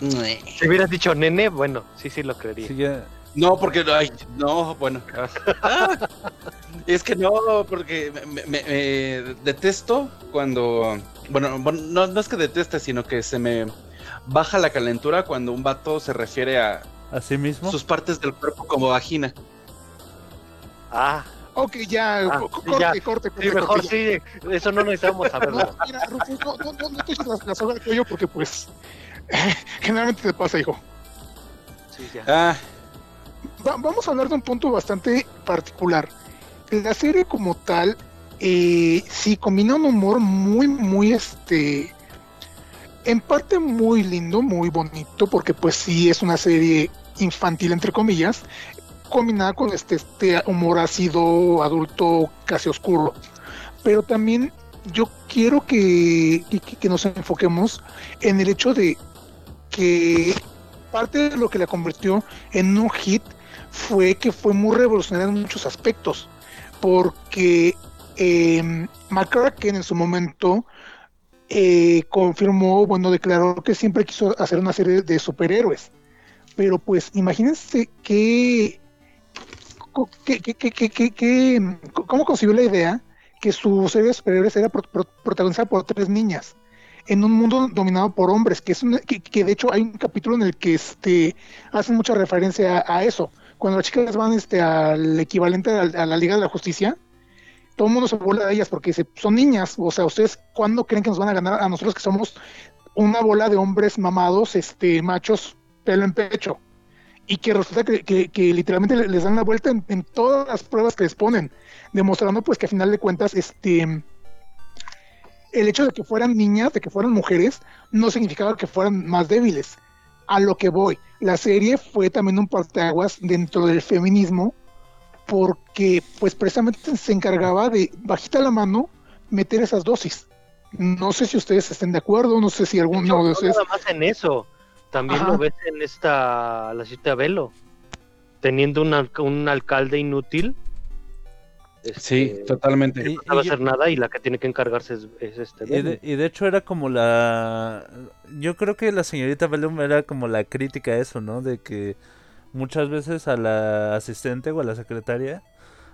Si hubieras dicho nene, bueno, sí, sí lo creería. Sí, ya- No, porque ay, no, bueno. Es que no, porque me, me- me detesto cuando. Bueno, bueno, no, no es que deteste, sino que se me baja la calentura cuando un vato se refiere a ¿Así mismo? sus partes del cuerpo como vagina. Ah, Ok, ya, Ah, corte, ya. corte, corte, sí, mejor corte, sí. Eso no necesitamos saberlo. No, mira, Rufus, no, no, no, no te eches la, la soga al cuello porque pues generalmente te pasa, hijo. Sí, ya. Ah, Va- vamos a hablar de un punto bastante particular. La serie como tal, eh, sí combina un humor muy, muy, este, en parte muy lindo, muy bonito, porque pues sí es una serie infantil entre comillas, combinada con este, este humor ácido, adulto, casi oscuro. Pero también yo quiero que, que- nos enfoquemos en el hecho de que parte de lo que la convirtió en un hit fue que fue muy revolucionaria en muchos aspectos, porque eh, McCracken en su momento eh, confirmó, bueno, declaró que siempre quiso hacer una serie de superhéroes, pero pues imagínense que, que- que- que- cómo concibió la idea que su serie de superhéroes era pro- pro- protagonizada por tres niñas en un mundo dominado por hombres, que es un- que, que de hecho hay un capítulo en el que este hacen mucha referencia a, eso. Cuando las chicas van este al equivalente a, a la Liga de la Justicia, todo el mundo se burla de ellas porque son niñas, o sea, ¿ustedes cuándo creen que nos van a ganar a nosotros que somos una bola de hombres mamados, este, machos, pelo en pecho? Y que resulta que, que- que literalmente le- les dan la vuelta en, en todas las pruebas que les ponen, demostrando pues que a final de cuentas, este, el hecho de que fueran niñas, de que fueran mujeres, no significaba que fueran más débiles. A lo que voy, la serie fue también un parteaguas dentro del feminismo, porque pues precisamente se encargaba de, bajita la mano, meter esas dosis. No sé si ustedes estén de acuerdo, no sé si alguno No, de no ustedes... nada más en eso. También Ajá. lo ves en esta, la de Velo. Teniendo un, un alcalde inútil. Sí, este, totalmente. Y- no sabe y- hacer nada y la que tiene que encargarse es, es este Y Velo. de, y de hecho era como la... Yo creo que la señorita Bellum era como la crítica a eso, ¿no? De que muchas veces a la asistente o a la secretaria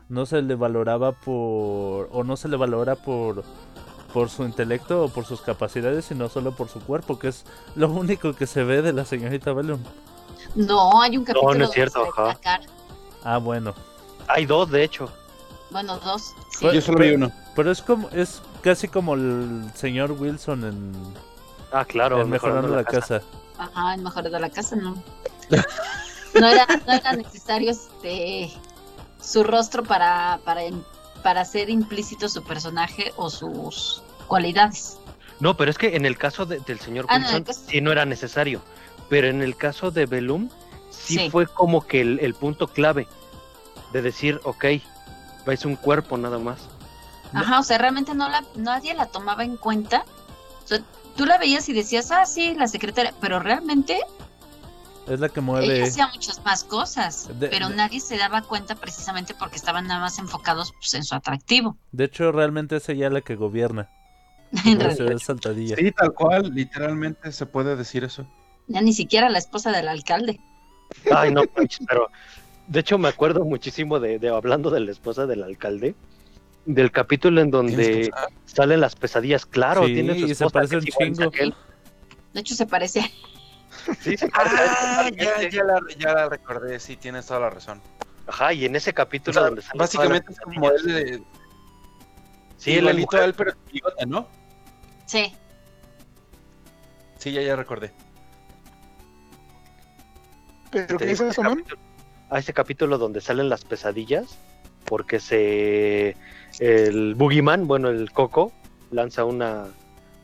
no se le valoraba por... o no se le valora por por su intelecto o por sus capacidades, sino solo por su cuerpo, que es lo único que se ve de la señorita Bellum. No, hay un capítulo no es donde cierto, se ve. Ah, bueno. Hay dos, de hecho. Bueno, dos. Sí. Pues- Yo solo vi uno. Pero es como es casi como el señor Wilson en, Ah, claro. en Mejorando la casa. Ajá, en Mejores de la Casa, no. No era, no era necesario este su rostro para, para, para hacer implícito su personaje o sus cualidades. No, pero es que en el caso de- del señor Ah, no, Wilson caso- sí no era necesario. Pero en el caso de Belum sí, Sí. fue como que el, el punto clave de decir, ok, es un cuerpo nada más. Ajá, o sea, realmente no la, nadie la tomaba en cuenta. O sea, tú la veías y decías, ah, sí, la secretaria, pero realmente Es la que ella mueve. hacía muchas más cosas, De- pero de- nadie se daba cuenta precisamente porque estaban nada más enfocados pues, en su atractivo. De hecho, realmente es ella la que gobierna. Saltadilla. Sí, tal cual, literalmente se puede decir eso. ya ni siquiera la esposa del alcalde. Ay, no, pero de hecho me acuerdo muchísimo de, de hablando de la esposa del alcalde, del capítulo en donde salen las pesadillas. Claro, Sí, tiene su y se esposa parece un chingo. De hecho, se parece Sí, se parece Ah, ya, ya, la, ya la recordé, sí, tienes toda la razón. Ajá, y en ese O capítulo sea, donde salen básicamente es como él, de, Sí, él es igualito mujer. a él, pero con bigote, ¿no? Sí, Sí, ya, ya recordé. ¿Pero qué es eso, ese man? a ese capítulo donde salen las pesadillas, porque se el Boogeyman, bueno, el Coco, lanza una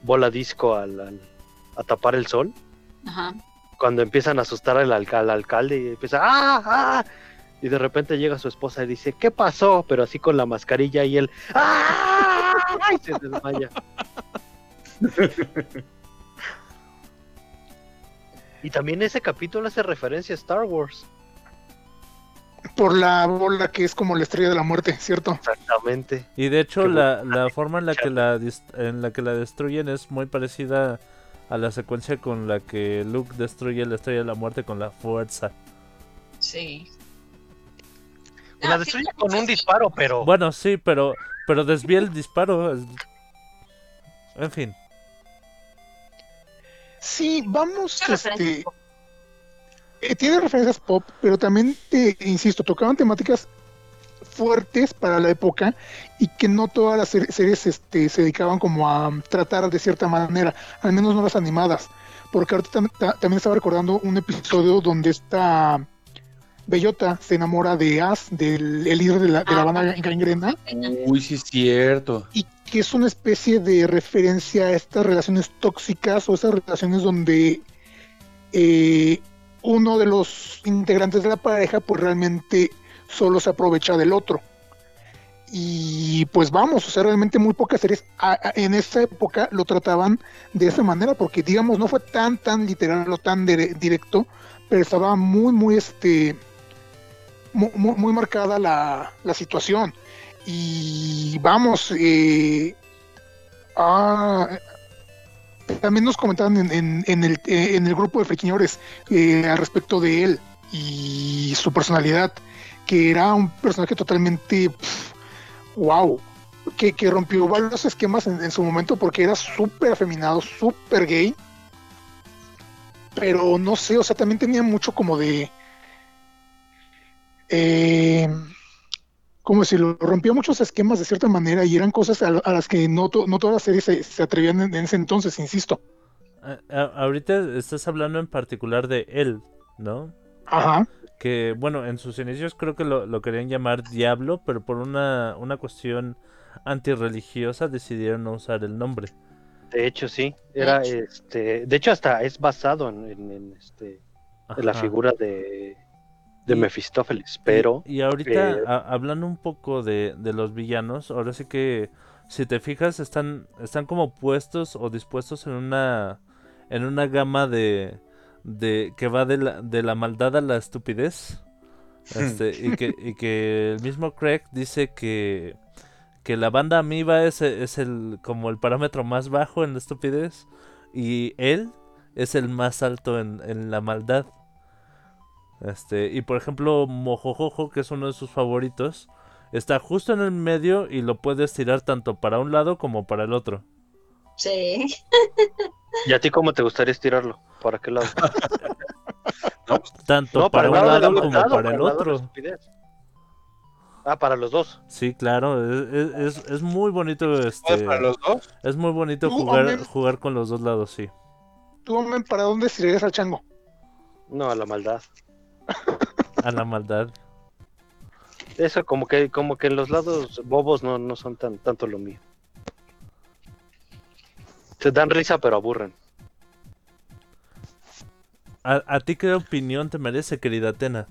bola disco al, al- a tapar el sol. ajá. Cuando empiezan a asustar al, alca- al alcalde y empieza ¡Ah! ¡Ah! Y de repente llega su esposa y dice, ¿qué pasó? Pero así con la mascarilla y él ¡Ah! Y se desmaya. y también ese capítulo hace referencia a Star Wars. Por la bola que es como la estrella de la muerte, ¿cierto? Exactamente. Y de hecho, la, la forma en la que la en la que la destruyen es muy parecida a la secuencia con la que Luke destruye la estrella de la muerte con la fuerza. Sí. La Ah, destruye con un disparo, pero Bueno, sí, pero pero desvía el disparo. En fin. Sí, vamos, este, eh, tiene referencias pop, pero también, te insisto, tocaban temáticas fuertes para la época y que no todas las ser- series este, se dedicaban como a tratar de cierta manera, al menos no las animadas. Porque ahorita tam- ta- también estaba recordando un episodio donde esta Bellota se enamora de As, del el líder de la, de la Ah. banda gangrena, Uy, sí es cierto. y que es una especie de referencia a estas relaciones tóxicas o esas relaciones donde eh, uno de los integrantes de la pareja pues realmente solo se aprovecha del otro. Y pues vamos, o sea, realmente muy pocas series a- a- en esa época lo trataban de esa manera, porque digamos, no fue tan, tan literal o tan dire- directo, pero estaba muy, muy, este, muy, muy marcada la, la situación. Y vamos, eh, ah, también nos comentaban en, en- el, en el grupo de friquiñores eh, al respecto de él y su personalidad, que era un personaje totalmente wow, que, que rompió varios esquemas en, en su momento porque era súper afeminado, súper gay, pero no sé, o sea, también tenía mucho como de... eh, como si lo rompía muchos esquemas de cierta manera y eran cosas a, a las que no, to- no todas las series se, se atrevían en, en ese entonces, insisto. A- a- ahorita estás hablando en particular de él, ¿no? Ajá. Que, bueno, en sus inicios creo que lo, lo querían llamar Diablo, pero por una, una cuestión antirreligiosa decidieron no usar el nombre. De hecho, sí. Era hecho. este. De hecho, hasta es basado en, en- en, este en la figura de, de Y- Mefistófeles, pero Y, y ahorita, eh, a- hablando un poco de, de los villanos, ahora sí que, si te fijas, están, están como puestos o dispuestos en una, en una gama de, de que va de la, de la maldad a la estupidez. Este, y, que, y que el mismo Craig dice que, que la banda Amiba es, es el, como el parámetro más bajo en la estupidez y él es el más alto en, en la maldad. Este, y por ejemplo, Mojojojo, que es uno de sus favoritos, está justo en el medio y lo puedes tirar tanto para un lado como para el otro. Sí. ¿y a ti cómo te gustaría estirarlo? ¿Para qué lado? Tanto No, para, un lado como para el otro. Ah, para los dos. Sí, claro, es, es- es muy bonito ¿Puedes este, para los dos? es muy bonito jugar, hombre. jugar con los dos lados, sí. ¿Tú, hombre, para dónde estirarías al chango? No, a la maldad. A la maldad. Eso como que como que en los lados bobos no, no son tan tanto lo mío. Te dan risa pero aburren. ¿A, a ti qué opinión te merece, querida Atena?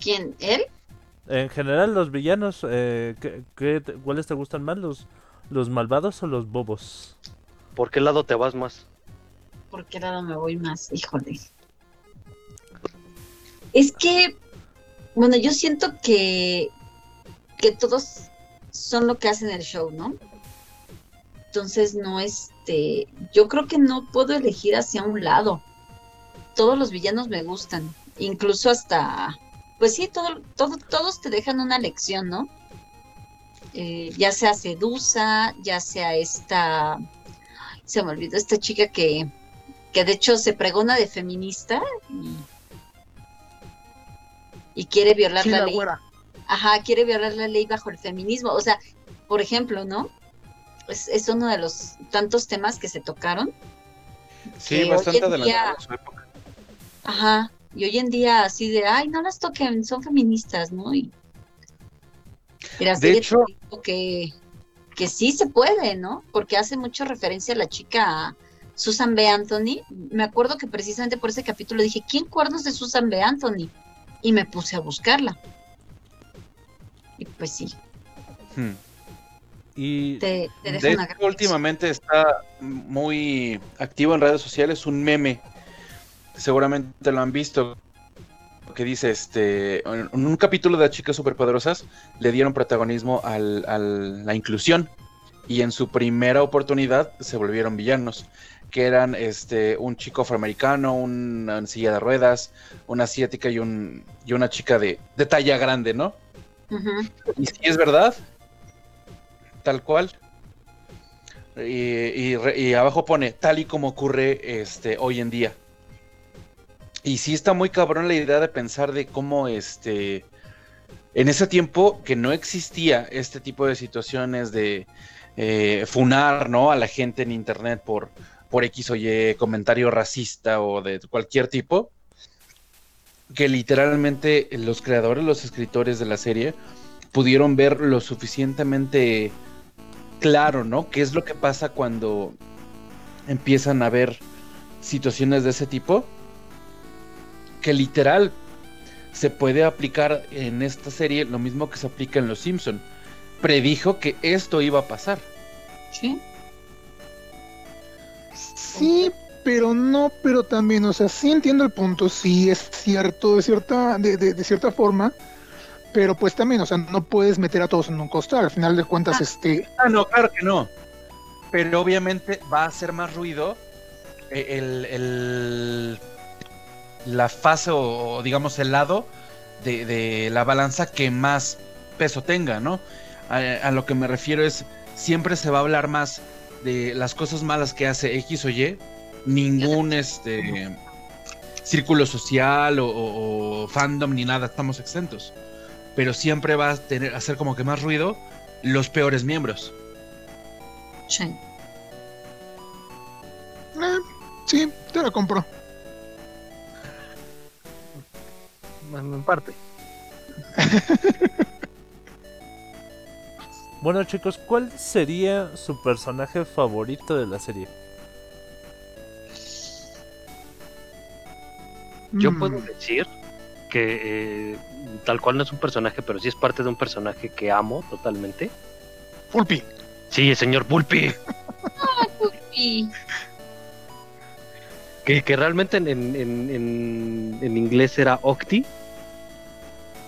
¿Quién? ¿Él? En general, los villanos, eh, ¿qué- ¿cuáles te gustan más? ¿Los, ¿Los malvados o los bobos? ¿Por qué lado te vas más? ¿Por qué lado me voy más? Híjole. Es que, bueno, yo siento que, que todos son lo que hacen el show, ¿no? Entonces, no, este, yo creo que no puedo elegir hacia un lado. Todos los villanos me gustan, incluso hasta, pues sí, todo, todo, todos te dejan una lección, ¿no? Eh, ya sea Sedusa, ya sea esta, se me olvidó esta chica que, que de hecho se pregona de feminista y, y quiere violar Sí, la la ley. güera. Ajá, quiere violar la ley bajo el feminismo. O sea, por ejemplo, ¿no? Es, es uno de los tantos temas que se tocaron. Sí, bastante en adelantado su época. Ajá. Y hoy en día así de, ay, no las toquen, son feministas, ¿no? Y, De hecho- que, que sí se puede, ¿no? Porque hace mucho referencia a la chica Susan B. Anthony. Me acuerdo que precisamente por ese capítulo dije, ¿quién cuernos de Susan B. Anthony? Y me puse a buscarla. Y pues sí, Hmm. Y te, te De una hecho, gran últimamente está muy activo en redes sociales un meme. Seguramente lo han visto. Que dice, este, en un capítulo de las chicas superpoderosas le dieron protagonismo al- a la inclusión y en su primera oportunidad se volvieron villanos, que eran este un chico afroamericano, una en silla de ruedas, una asiática y un y una chica de, de talla grande, ¿no? Y si es verdad, tal cual. Y, y re- y abajo pone tal y como ocurre este hoy en día. Y sí está muy cabrón la idea de pensar de cómo este en ese tiempo que no existía este tipo de situaciones de eh, funar ¿no? a la gente en internet por, por X o Y comentario racista o de cualquier tipo. Que literalmente los creadores, los escritores de la serie, pudieron ver lo suficientemente claro, ¿no? ¿Qué es lo que pasa cuando empiezan a ver situaciones de ese tipo? Que literal se puede aplicar en esta serie lo mismo que se aplica en Los Simpson. Predijo que esto iba a pasar. Sí. Sí, pero no, pero también, o sea, sí entiendo el punto, sí es cierto, de cierta, de, de, de cierta forma, pero pues también, o sea, no puedes meter a todos en un costal, al final de cuentas, este, Ah, no, claro que no. Pero obviamente va a hacer más ruido eh, el, el- la fase o, o digamos el lado de, de la balanza que más peso tenga, ¿no? A, a lo que me refiero es, siempre se va a hablar más de las cosas malas que hace X o Y, ningún este círculo social o, o- o fandom ni nada, estamos exentos. pero siempre va a tener, hacer como que más ruido los peores miembros. Sí. Eh, sí, te la compro. En parte. Bueno, chicos, ¿cuál sería su personaje favorito de la serie? Yo Mm, puedo decir que eh, tal cual no es un personaje, pero sí es parte de un personaje que amo totalmente. Fulpi. Sí, el señor Pulpi. Y Que, que realmente en, en, en- en- en inglés era Octi,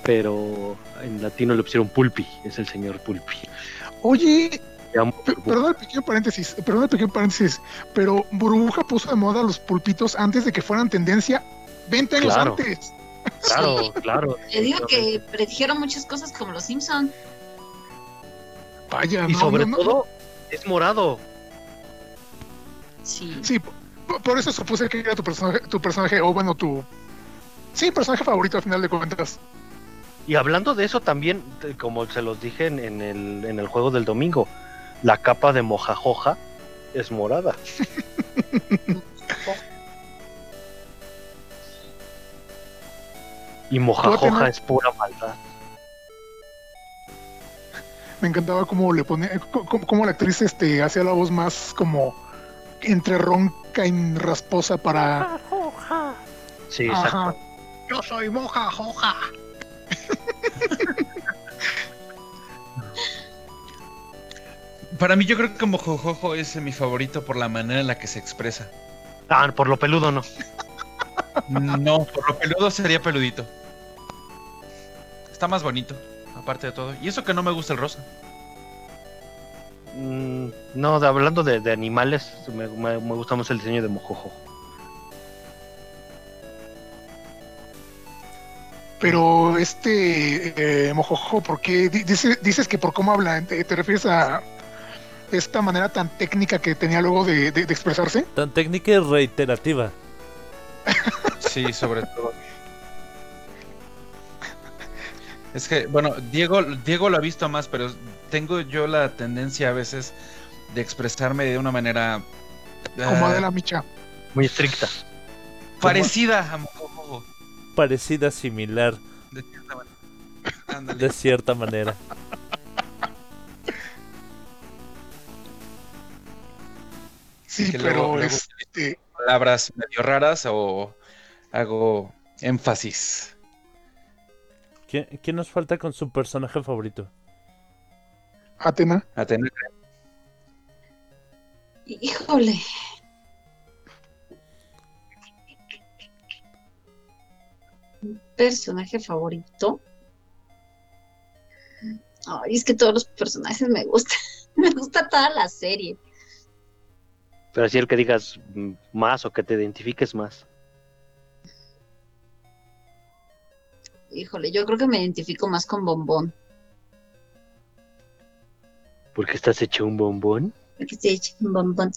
pero en latino le pusieron Pulpi, es el señor Pulpi. Oye. Perdón el pequeño paréntesis, perdón el pequeño paréntesis, pero Burbuja puso de moda los pulpitos antes de que fueran tendencia 20 años Claro. antes. Claro, claro. te digo que predijeron muchas cosas como los Simpson. Vaya, Y no, sobre no, no, todo, es morado. Sí. Sí, por, por eso supuse que era tu personaje, tu personaje, o bueno, tu. Sí, personaje favorito al final de cuentas. Y hablando de eso también, como se los dije en, en el, en el juego del domingo, la capa de mojajoja es morada. Y mojajoja es pura maldad. Me encantaba cómo le pone, cómo, cómo la actriz este hacía la voz más como entre ronca y rasposa para. Sí, Ajá. exacto. Yo soy moja, joja. Para mí yo creo que Mojojojo es mi favorito por la manera en la que se expresa. Ah, por lo peludo no. No, por lo peludo sería peludito. Está más bonito, aparte de todo. Y eso que no me gusta el rosa. Mm, no, hablando de, de animales, me, me- me gusta más el diseño de mojojojo. Pero este eh, mojojo, ¿por qué Di- dice- dices que por cómo habla? ¿Te, te refieres a esta manera tan técnica que tenía luego de, de- de expresarse? Tan técnica y reiterativa. Sí, sobre todo. Es que, bueno, Diego, Diego lo ha visto más, pero tengo yo la tendencia a veces de expresarme de una manera Como ah, de la micha. Muy estricta. parecida a Mojojojo. Parecida, similar, De cierta manera. Ándale. de cierta manera. Sí, que pero luego- luego- este, Palabras medio raras o hago énfasis. ¿Quién, quién nos falta con su personaje favorito? Atena. Atena. Híjole. Personaje favorito. Ay, es que todos los personajes me gustan. Me gusta toda la serie. Pero así el que digas más o que te identifiques más. Híjole, yo creo que me identifico más con Bombón. Porque estás hecho un bombón. Porque estoy hecha un Bombón.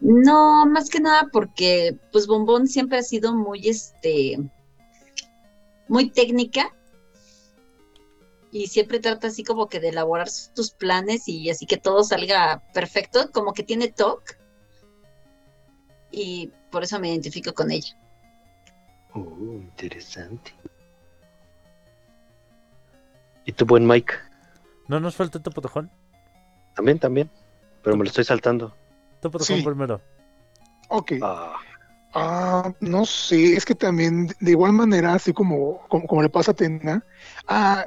No, más que nada porque pues Bombón siempre ha sido muy este muy técnica y siempre trata así como que de elaborar tus planes y así que todo salga perfecto, como que tiene TOC y por eso me identifico con ella. Oh, interesante. ¿Y tu buen Mike? ¿No nos falta Topotojón? También, también. Pero me lo estoy saltando. Topotojón Sí. primero. Ok. Ah, Ah, no sé, es que también de igual manera, así como, como, como le pasa a Atena, ah,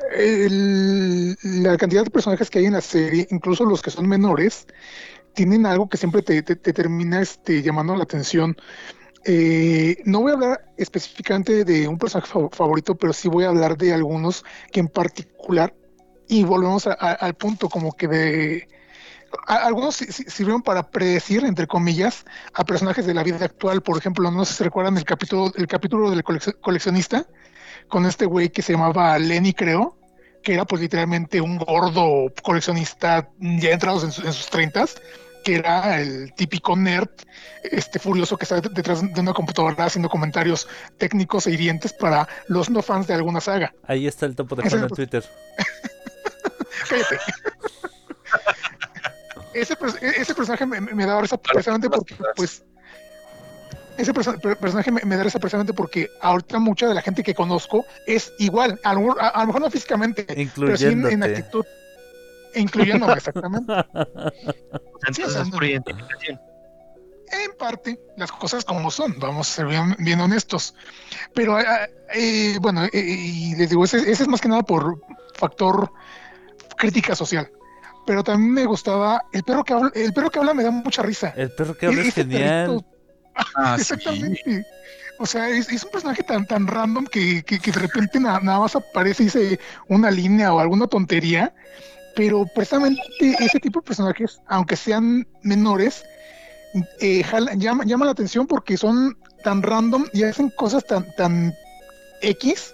la cantidad de personajes que hay en la serie, incluso los que son menores, tienen algo que siempre te, te- te termina este, llamando la atención. Eh, no voy a hablar específicamente de un personaje fa- favorito, pero sí voy a hablar de algunos que en particular, y volvemos al punto como que de... Algunos si- si- sirvieron para predecir, entre comillas, a personajes de la vida actual. Por ejemplo, no sé si recuerdan el capítulo, el capítulo del colec- coleccionista con este güey que se llamaba Lenny, creo, que era pues literalmente un gordo coleccionista ya entrados en, su- en sus treintas, que era el típico nerd, este furioso que está detrás de una computadora haciendo comentarios técnicos e hirientes para los no fans de alguna saga. Ahí está el topo de en es- Twitter. Cállate. Ese, pers- ese personaje me, me da risa precisamente porque, pues, ese perso- per- personaje me, me da risa precisamente porque ahorita mucha de la gente que conozco es igual, a lo, mejor- a- a lo mejor no físicamente, pero sí en, actitud. Incluyéndome, exactamente. Sí, por identificación. En parte, las cosas como son, vamos a ser bien, bien honestos. Pero ah, eh, bueno, eh, y les digo, ese, ese es más que nada por factor crítica social. Pero también me gustaba el perro que habla, el perro que habla me da mucha risa. El perro que habla es genial. Ah, sí. exactamente. O sea, es, es un personaje tan, tan random que, que, que de repente na- nada más aparece y dice una línea o alguna tontería. Pero precisamente ese tipo de personajes, aunque sean menores, eh, llama, llama la atención porque son tan random y hacen cosas tan, tan X,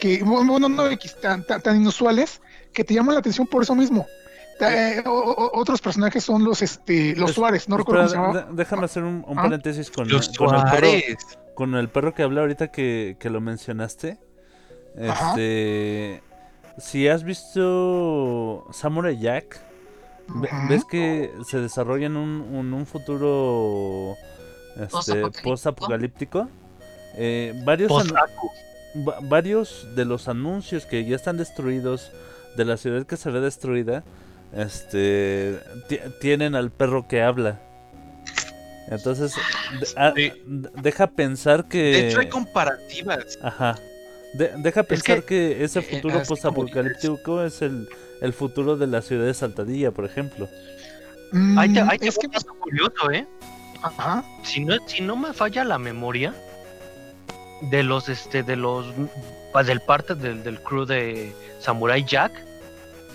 que, bueno, no, no X, tan, tan, tan inusuales, que te llaman la atención por eso mismo. Eh, o- otros personajes son los este los Es- Suárez, no recuerdo Espera, cómo se llama. de- déjame hacer un, un Ah. paréntesis con, Los con el perro, Suárez. con el perro que habla ahorita que, que lo mencionaste. Ajá. Este, si has visto Samurai Jack, ves que se desarrolla en un, un futuro este, Post-apocalíptico. Eh, varios, varios de los anuncios que ya están destruidos de la ciudad que se ve destruida este ti- tienen al perro que habla entonces de- a- Sí. d- deja pensar que De hecho, hay comparativas. ajá De- deja pensar que, ese eh, futuro como post-apocalíptico es el, el futuro de la ciudad de Saltadilla por ejemplo Mm, Ahí te, ahí te es va que, un dato curioso, ¿eh? ajá, Si no, si no me falla la memoria, de los, este, de los, pa- del parte del, del crew de Samurai Jack,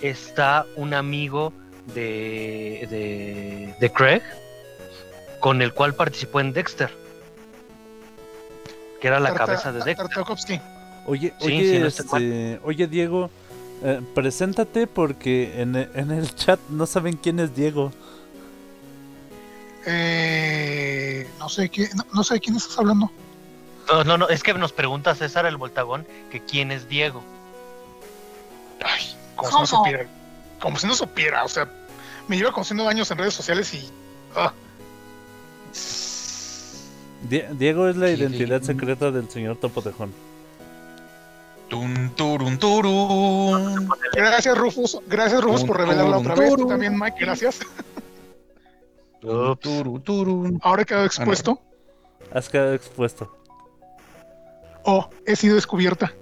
está un amigo de, de, de Craig, con el cual participó en Dexter, que era la Tarta- cabeza de Dexter. Tartakovsky. Oye, Sí, oye, sí, no está este, oye Diego, eh, preséntate porque en, en el chat no saben quién es Diego. Eh, no sé qué, no, no sé de quién estás hablando. No, no, no, es que nos pregunta César el Voltagón que quién es Diego. Ay, como si no supiera. Como si no supiera, o sea, me lleva conociendo años en redes sociales y. ah, Die- Diego es la Sí, identidad sí. secreta del señor Topotejón. Tun, turun, turun. gracias, Rufus. Gracias, Rufus, por revelarla otra vez. Tú también, Mike, gracias. Turun. Ahora he quedado expuesto. Has quedado expuesto. Oh, he sido descubierta.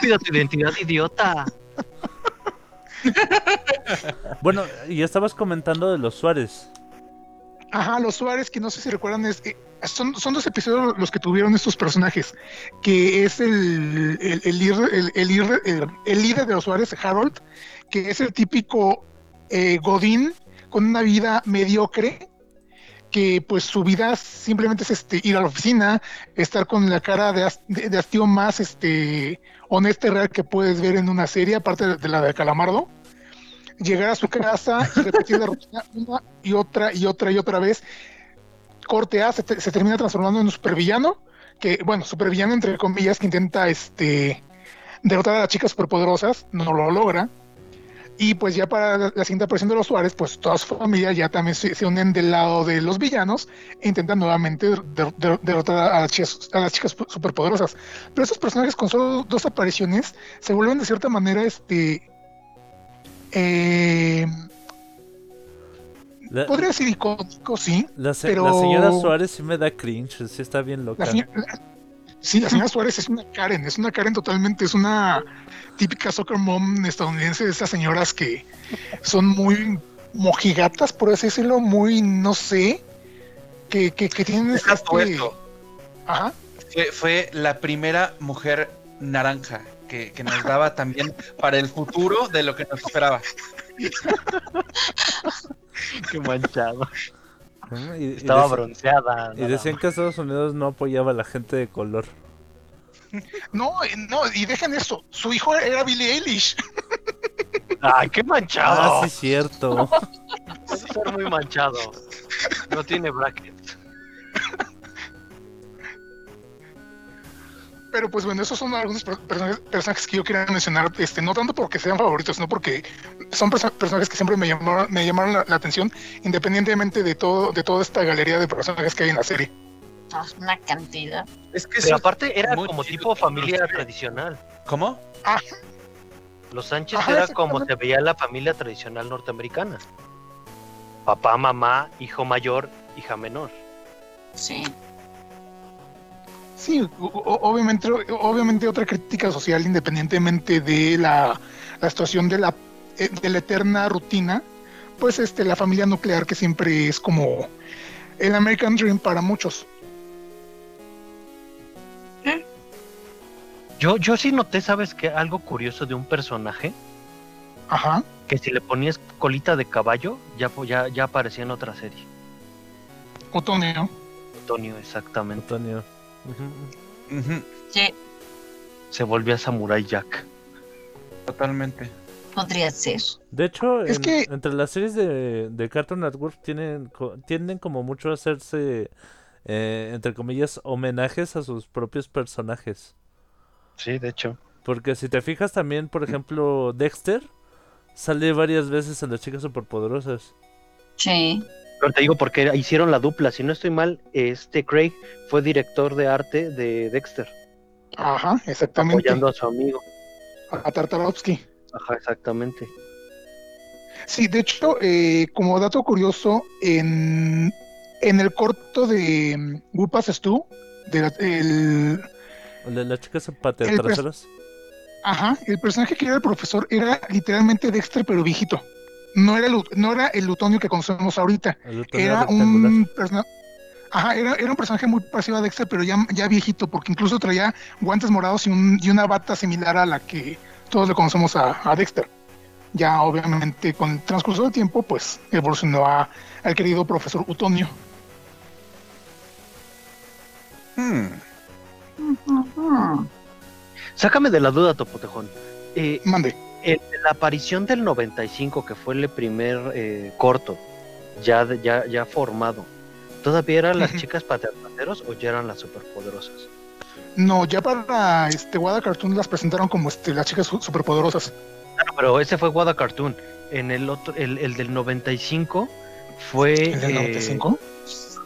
Cuida tu identidad, idiota. bueno, y estabas comentando de los Suárez. Ajá, los Suárez, que no sé si recuerdan, es, eh, son, son dos episodios los que tuvieron estos personajes, que es el, el, el, líder- el- el líder- el- el líder de los Suárez, Harold, que es el típico eh, Godín con una vida mediocre, que pues su vida simplemente es este, ir a la oficina, estar con la cara de, de, hastío más este, honesta y real que puedes ver en una serie, aparte de, de la de Calamardo llegar a su casa y repetir la rutina una y otra y otra y otra vez. Corte A se, te- se termina transformando en un supervillano, que, bueno, supervillano entre comillas, que intenta este derrotar a las chicas superpoderosas, no lo logra. Y pues ya para la, siguiente aparición de los Suárez, pues toda su familia ya también se, se unen del lado de los villanos e intentan nuevamente der- der- derrotar a las, chicas, a las chicas superpoderosas. Pero esos personajes con solo dos apariciones se vuelven de cierta manera este eh, La, podría ser icónico, sí. la se- pero- la señora Suárez sí me da cringe, sí está bien loca. La- sí, la señora Suárez es una Karen, es una Karen totalmente, es una típica soccer mom estadounidense de esas señoras que son muy mojigatas, por así decirlo, muy, no sé, que, que, que tienen este... Ajá. Fue, fue la primera mujer naranja que, que nos daba también para el futuro de lo que nos esperaba. Qué manchado. ¿No? Y, y Estaba dec- bronceada. y decían que Estados Unidos no apoyaba a la gente de color. No, eh, no, y dejen eso, su hijo era Billie Eilish. Ay, qué manchado. Ah, sí, cierto. Puede ser muy manchado. No tiene bracket. Pero pues bueno, esos son algunos per- personajes, que yo quería mencionar, este, no tanto porque sean favoritos, sino porque son perso- personajes que siempre me llamaron, me llamaron la, la atención, independientemente de todo, de toda esta galería de personajes que hay en la serie. Ah, Una cantidad. Es que Pero aparte era como tipo familia tradicional. ¿Cómo? Ah, Los Sánchez Ajá, era como se veía la familia tradicional norteamericana. Papá, mamá, hijo mayor, hija menor. Sí. Sí, o- obviamente, obviamente otra crítica social, independientemente de la, la situación de la, eh, de la eterna rutina, pues este, la familia nuclear que siempre es como el American Dream para muchos. Yo, yo sí noté, ¿sabes qué? Algo curioso de un personaje, Ajá. que si le ponías colita de caballo, ya, ya, ya aparecía en otra serie. Otonio. Antonio, exactamente. Sí, Se volvía Samurai Jack. totalmente. podría ser. De hecho, Es en- que- entre las series de, de Cartoon Network tienen, tienden como mucho a hacerse, eh, entre comillas, homenajes a sus propios personajes. Sí, de hecho. Porque si te fijas también, por ejemplo, Dexter sale varias veces en las chicas superpoderosas. Sí. Pero te digo porque hicieron la dupla. Si no estoy mal, este Craig fue director de arte de Dexter, Ajá, exactamente. apoyando a su amigo. A Tartarovsky. Ajá, exactamente. Sí, de hecho, eh, como dato curioso, en, en el corto de mm, Whoopas Stu, de la- el, El de las chicas pateatraseras. ajá, el personaje que era el profesor era literalmente Dexter, pero viejito. No era el, no era el Lutonio que conocemos ahorita. Era un personaje. Ajá, era, era un personaje muy parecido a Dexter, pero ya, ya viejito, porque incluso traía guantes morados y, un, y una bata similar a la que todos le conocemos a, a Dexter. Ya obviamente con el transcurso del tiempo, pues evolucionó a, al querido profesor Utonio. Hmm. Sácame de la duda, Topotejón. Eh, Mande. En la aparición del 95, que fue el primer eh, corto, ya, ya, ya formado, ¿todavía eran las chicas pateatraseros o ya eran las superpoderosas? No, ya para este Wada Cartoon las presentaron como este, las chicas su- superpoderosas. Claro, pero ese fue Wada Cartoon. En el otro, el, el del 95 fue. ¿El del eh, 95?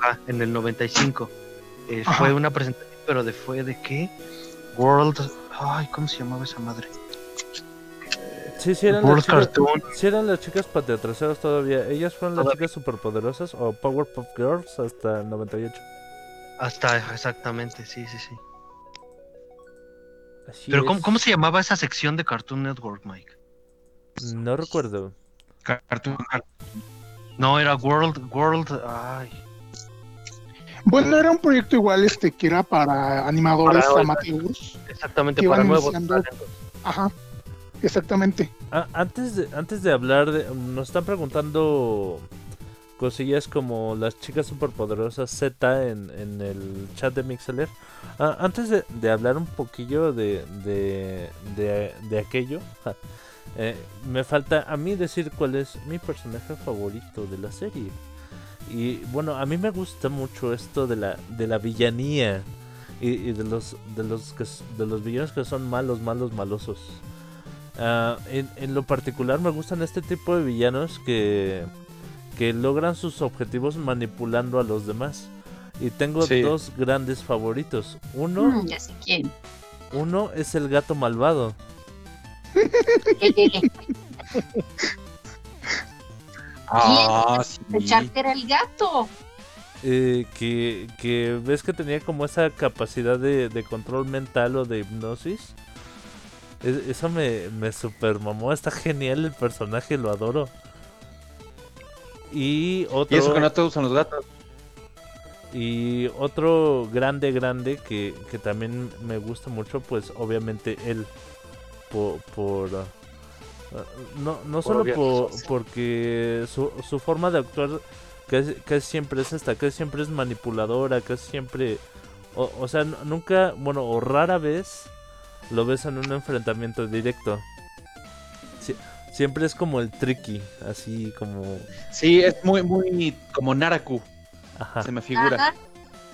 ajá, en el 95. Eh, fue una presentación, pero de fue de qué? World. Ay, ¿cómo se llamaba esa madre? Sí, sí eran, World las chicas, Cartoon. sí eran las chicas pateatraseras todavía. Ellas fueron las chicas superpoderosas o Powerpuff Girls hasta el 98. Hasta, exactamente, sí, sí, sí. Así Pero. ¿cómo, ¿cómo se llamaba esa sección de Cartoon Network, Mike? No recuerdo. Cartoon No, era World, World, ay. Bueno, era un proyecto igual este que era para animadores Para- amateurs. Exactamente, para nuevos iniciando- talentos. Ajá, exactamente. Ah, antes, de, antes de hablar, de, nos están preguntando cosillas como las chicas superpoderosas Z en, en el chat de Mixeler. Ah, antes de, hablar un poquillo de, de, de, aquello, eh, me falta a mí decir cuál es mi personaje favorito de la serie. Y bueno, a mí me gusta mucho esto de la, de la villanía y, y de los de los que, de los villanos que son malos, malos, malosos. Ah, en, en lo particular me gustan este tipo de villanos que, que logran sus objetivos manipulando a los demás. Y tengo Sí. dos grandes favoritos. Uno, Mm, ya sé quién. uno es el gato malvado. Ah, que era el gato. eh, que, que ves que tenía como esa capacidad de, de control mental o de hipnosis. Es- eso me, me super mamó, está genial el personaje, lo adoro. Y otro... Y eso que no todos son los gatos. Y otro grande, grande que, que también me gusta mucho, pues obviamente él. Por. por ah, no no Por solo por, porque su, su forma de actuar casi, casi siempre es esta, casi siempre es manipuladora, casi siempre. O, o sea, nunca, bueno, o rara vez lo ves en un enfrentamiento directo. Sie- siempre es como el tricky, así como... Sí, es muy, muy como Naraku, Ajá, se me figura. Ajá.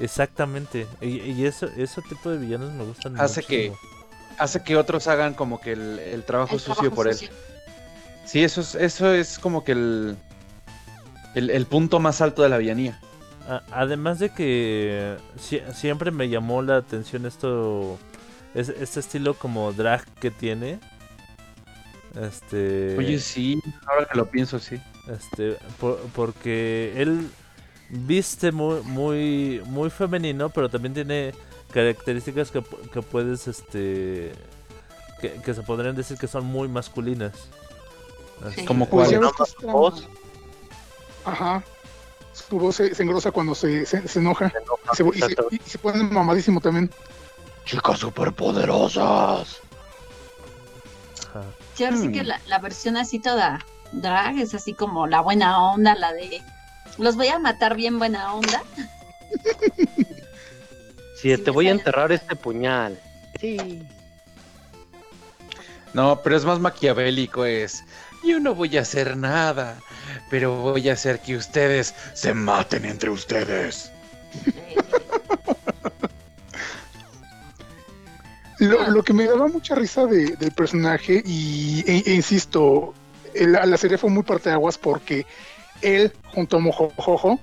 exactamente. Y, y eso, ese tipo de villanos me gustan Hace que-. Hace que otros hagan como que el, el trabajo El sucio trabajo por sucio. él. Sí, eso es, eso es como que el, el, el punto más alto de la villanía. Además de que sie- siempre me llamó la atención esto, es- este estilo como drag que tiene. Este, Oye, sí, ahora que lo pienso, sí. este, por- porque él viste muy, muy, muy femenino, pero también tiene características que, que puedes, este, que, que se podrían decir que son muy masculinas. Sí. Como Pues está- voz. Ajá. Su voz se, se engrosa cuando se, se, se enoja. Se, y, se, Exacto. y se pone mamadísimo también. Chicas superpoderosas. Ajá. Sí, ahora sí que la, la versión así toda drag es así como la buena onda, la de los voy a matar bien buena onda. Sí, Sí, te voy a enterrar este puñal. Sí. No, pero es más maquiavélico, es. Yo no voy a hacer nada, pero voy a hacer que ustedes se maten entre ustedes. Lo, lo que me daba mucha risa de- del personaje, y e, e insisto, el- la, serie fue muy parteaguas porque él, junto a Mojojojo,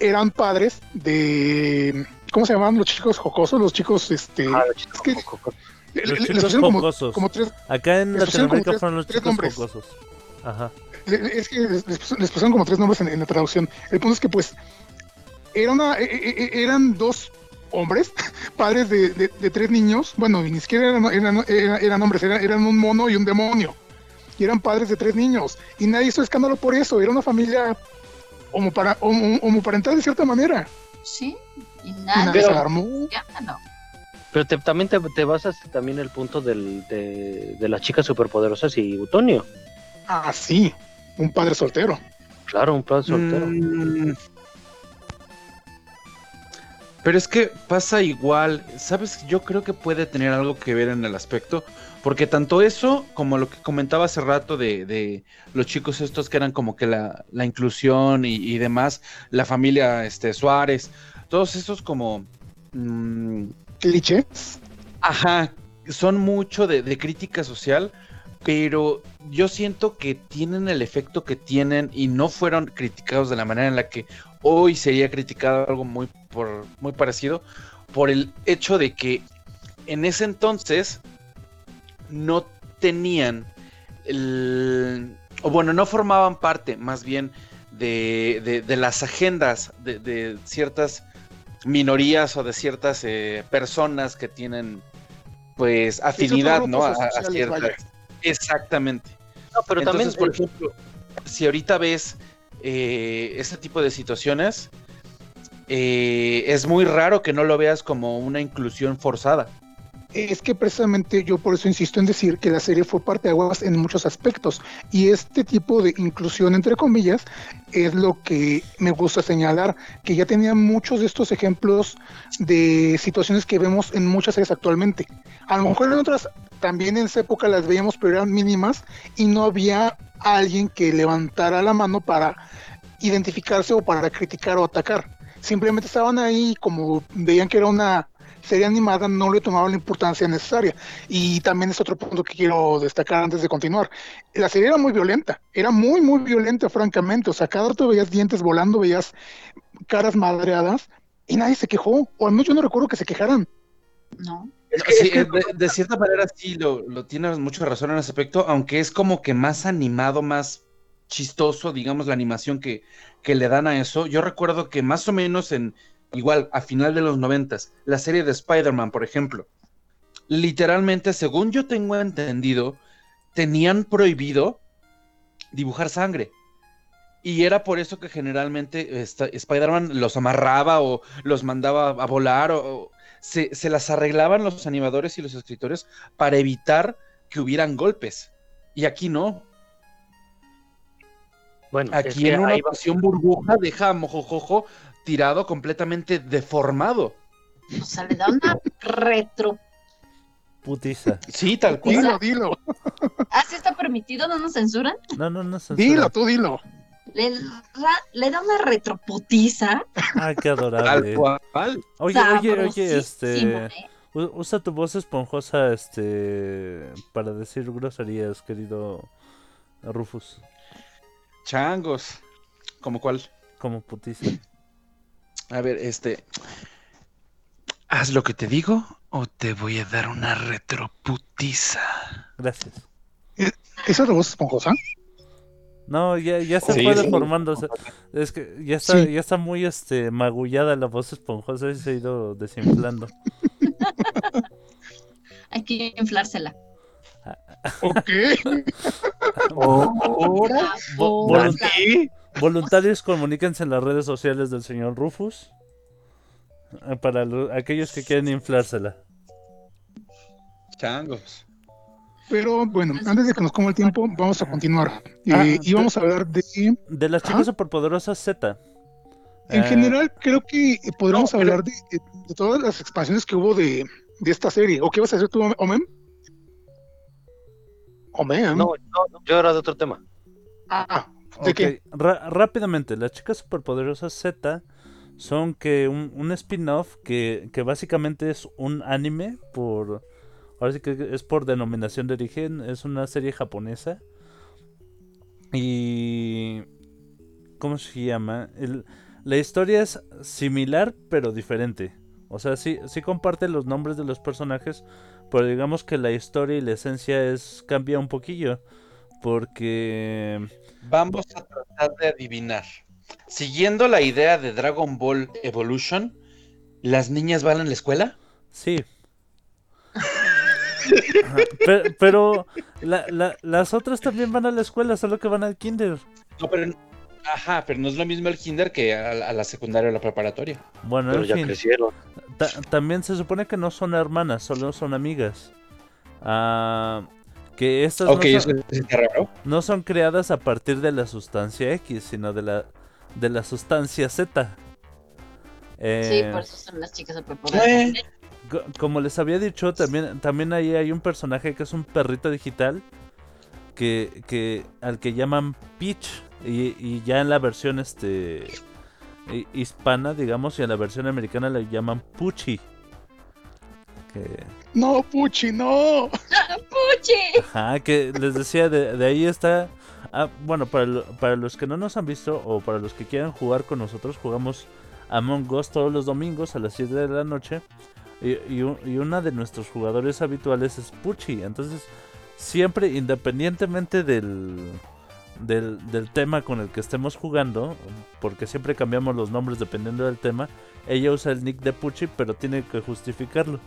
eran padres de. ¿Cómo se llamaban los chicos jocosos? Los chicos, este. Ah, los chicos es que Los le- chicos como, como tres. Acá en Latinoamérica tres- fueron los chicos nombres. jocosos. Ajá. le- Es que les, les pus- les pusieron como tres nombres en, en la traducción. El punto es que, pues, era una, e- e- eran dos hombres, padres de, de- de tres niños. Bueno, ni siquiera eran, eran, eran- eran hombres, eran, eran un mono y un demonio. Y eran padres de tres niños. Y nadie hizo escándalo por eso. Era una familia homopara- homo- homoparental de cierta manera. Sí, y Y nada. se Pero- alarmó. escándalo. Pero te- también te, te basas también el punto del, de, de las chicas superpoderosas y Utonio. Ah, sí. Un padre soltero. Claro, un padre soltero. Mm. Pero es que pasa igual, ¿sabes? Yo creo que puede tener algo que ver en el aspecto, porque tanto eso como lo que comentaba hace rato de, de los chicos estos que eran como que la, la inclusión y, y demás, la familia este, Suárez, todos esos como... mm, Clichés. Ajá, son mucho de, de crítica social, pero yo siento que tienen el efecto que tienen y no fueron criticados de la manera en la que hoy sería criticado algo muy, por, muy parecido, por el hecho de que en ese entonces no tenían el, o bueno, no formaban parte más bien de, de- de las agendas de, de ciertas minorías o de ciertas eh, personas que tienen pues afinidad, ¿no? A, ciertas-. Exactamente. No, pero Entonces, también por ejemplo, si ahorita ves eh, este tipo de situaciones, eh, es muy raro que no lo veas como una inclusión forzada. Es que precisamente yo por eso insisto en decir que la serie fue parte de aguas en muchos aspectos y este tipo de inclusión entre comillas es lo que me gusta señalar que ya tenía muchos de estos ejemplos de situaciones que vemos en muchas series actualmente. A lo mejor en otras también en esa época las veíamos pero eran mínimas y no había alguien que levantara la mano para identificarse o para criticar o atacar. Simplemente estaban ahí como veían que era una serie animada no le tomaban la importancia necesaria. Y también es otro punto que quiero destacar antes de continuar. La serie era muy violenta, era muy, muy violenta, francamente. O sea, cada rato veías dientes volando, veías caras madreadas y nadie se quejó. O al menos yo no recuerdo que se quejaran. No. No, sí, de, de cierta manera sí lo, lo tienes mucha razón en ese aspecto, aunque es como que más animado, más chistoso, digamos, la animación que, que le dan a eso. Yo recuerdo que más o menos en, igual, a final de los noventas, la serie de Spider-Man, por ejemplo, literalmente, según yo tengo entendido, tenían prohibido dibujar sangre. Y era por eso que generalmente Spider-Man los amarraba o los mandaba a volar o, se, se las arreglaban los animadores y los escritores para evitar que hubieran golpes. Y aquí no. Bueno, Aquí en una ocasión burbuja deja a Mojojojo tirado completamente deformado. O sea, le da una retro Putiza. Sí, tal cual. Dilo, dilo. ¿Ah, sí está permitido? ¿No nos censuran? No, no, no. censura. Dilo, tú dilo. Le, ra- le da una retroputiza. Ay, qué Tal adorable. cual. Oye, oye, oye, este. ¿eh? Usa tu voz esponjosa, este. Para decir groserías, querido Rufus. Changos. ¿Como cuál? Como putiza. A ver, este. ¿Haz lo que te digo o te voy a dar una retroputiza? Gracias. ¿Esa es la voz esponjosa? No, ya, ya se Sí, fue sí. deformando. o es que ya está, Sí. ya está muy este magullada la voz esponjosa y se ha ido desinflando. Hay que inflársela. Ok. ¿Ahora? Vo- Ahora. Volun- Voluntarios, comuníquense en las redes sociales del señor Rufus. eh, Para lo- aquellos que quieren inflársela. Changos. Pero bueno, antes de que nos coma el tiempo, vamos a continuar. Eh, Ah, y vamos a hablar de... De las chicas superpoderosas Z. En Eh, general, creo que podríamos no, hablar de, de- de todas las expansiones que hubo de, de esta serie. ¿O qué vas a hacer tú, Omen? Omen. No, no, yo era de otro tema. Ah, ¿de qué? rápidamente, las chicas superpoderosas Z son que un, un spin-off que, que básicamente es un anime por... Ahora sí que es por denominación de origen, es una serie japonesa. Y... ¿Cómo se llama? El- la historia es similar pero diferente. O sea, sí, sí comparte los nombres de los personajes, pero digamos que la historia y la esencia es cambia un poquillo. Porque... Vamos a tratar de adivinar. Siguiendo la idea de Dragon Ball Evolution, ¿las niñas van a la escuela? Sí. Ajá, Pero, la- la- las otras también van a la escuela, solo que van al kinder. No, pero. Ajá, pero no es lo mismo el kinder que a, la- a la secundaria o la preparatoria. Bueno, Pero en ya fin. crecieron. Ta- también se supone que no son hermanas, solo son amigas. Ah, que estas Ok, no, eso son, está raro. no son creadas a partir de la sustancia X, sino de la, de la sustancia Z. Sí, Eh, por eso son las chicas superpoderosas. Co- Como les había dicho, también, también ahí hay un personaje que es un perrito digital que, que al que llaman Peach y, y ya en la versión este hi- hispana, digamos, y en la versión americana le llaman Puchi. Que, No, Puchi, no. ¡Puchi! ajá, que les decía, de, de ahí está... ah, bueno, para, lo- para los que no nos han visto o para los que quieran jugar con nosotros, jugamos Among Us todos los domingos a las 7 de la noche. Y, y una de nuestros jugadores habituales es Puchi. Entonces, siempre, independientemente del, del, del tema con el que estemos jugando, porque siempre cambiamos los nombres dependiendo del tema, ella usa el nick de Puchi, pero tiene que justificarlo.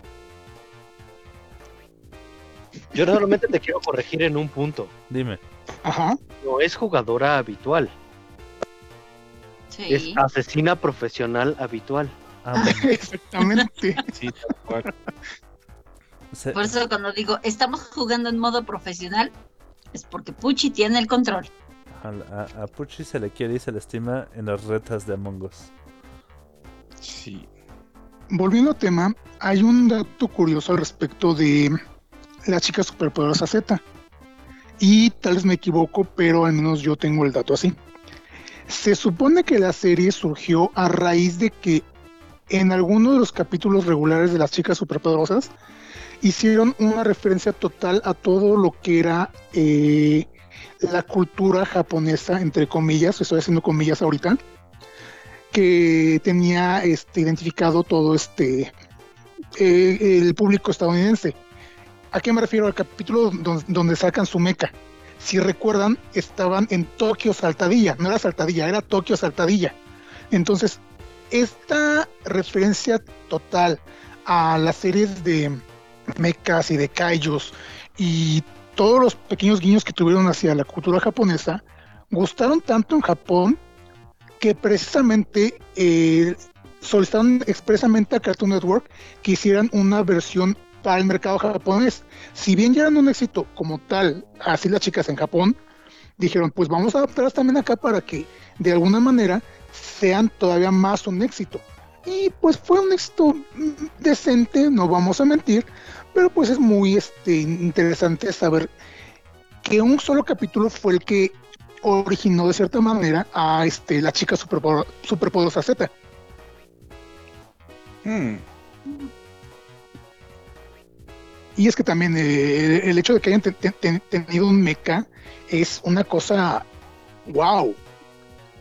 Yo solamente te quiero corregir en un punto. Dime. Ajá. No es jugadora habitual, Sí. es asesina profesional habitual. Ah, bueno, Exactamente. Sí, tal cual. se- Por eso cuando digo estamos jugando en modo profesional, es porque Puchi tiene el control. a, a- a Puchi se le quiere y se le estima en las retas de Among Us. Sí. Volviendo al tema, hay un dato curioso al respecto de la chica superpoderosa Z. Y tal vez me equivoco, pero al menos yo tengo el dato así. Se supone que la serie surgió a raíz de que en alguno de los capítulos regulares de las chicas superpoderosas hicieron una referencia total a todo lo que era eh, la cultura japonesa, entre comillas, estoy haciendo comillas ahorita, que tenía este, identificado todo este eh, el público estadounidense. ¿A qué me refiero? Al capítulo don- donde sacan su meca. Si recuerdan, estaban en Tokio Saltadilla, no era Saltadilla, era Tokio Saltadilla. Entonces, esta referencia total a las series de mechas y de kaijus y todos los pequeños guiños que tuvieron hacia la cultura japonesa gustaron tanto en Japón que precisamente eh, solicitaron expresamente a Cartoon Network que hicieran una versión para el mercado japonés. Si bien ya eran un éxito como tal, así las chicas en Japón, dijeron, pues vamos a adaptarlas también acá para que de alguna manera sean todavía más un éxito. Y pues fue un éxito mm, decente, no vamos a mentir, pero pues es muy este, interesante saber que un solo capítulo fue el que originó de cierta manera a este, la chica superpo- superpoderosa Z. Hmm. Y es que también eh, el hecho de que hayan te- te- te- tenido un mecha es una cosa, wow,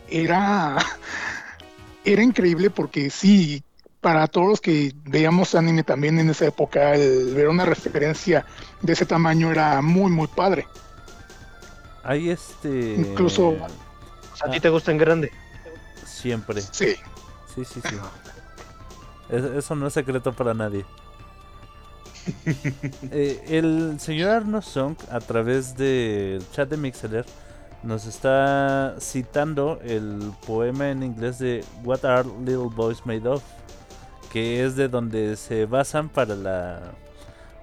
era, era increíble porque sí, para todos los que veíamos anime también en esa época, el ver una referencia de ese tamaño era muy, muy padre. Hay este. Incluso- ¿A ti te gusta en grande? Siempre. Sí. Sí, sí, sí. Es- eso no es secreto para nadie. Eh, el señor Arno Song, a través del chat de Mixler, nos está citando el poema en inglés de What Are Little Boys Made Of, que es de donde se basan para la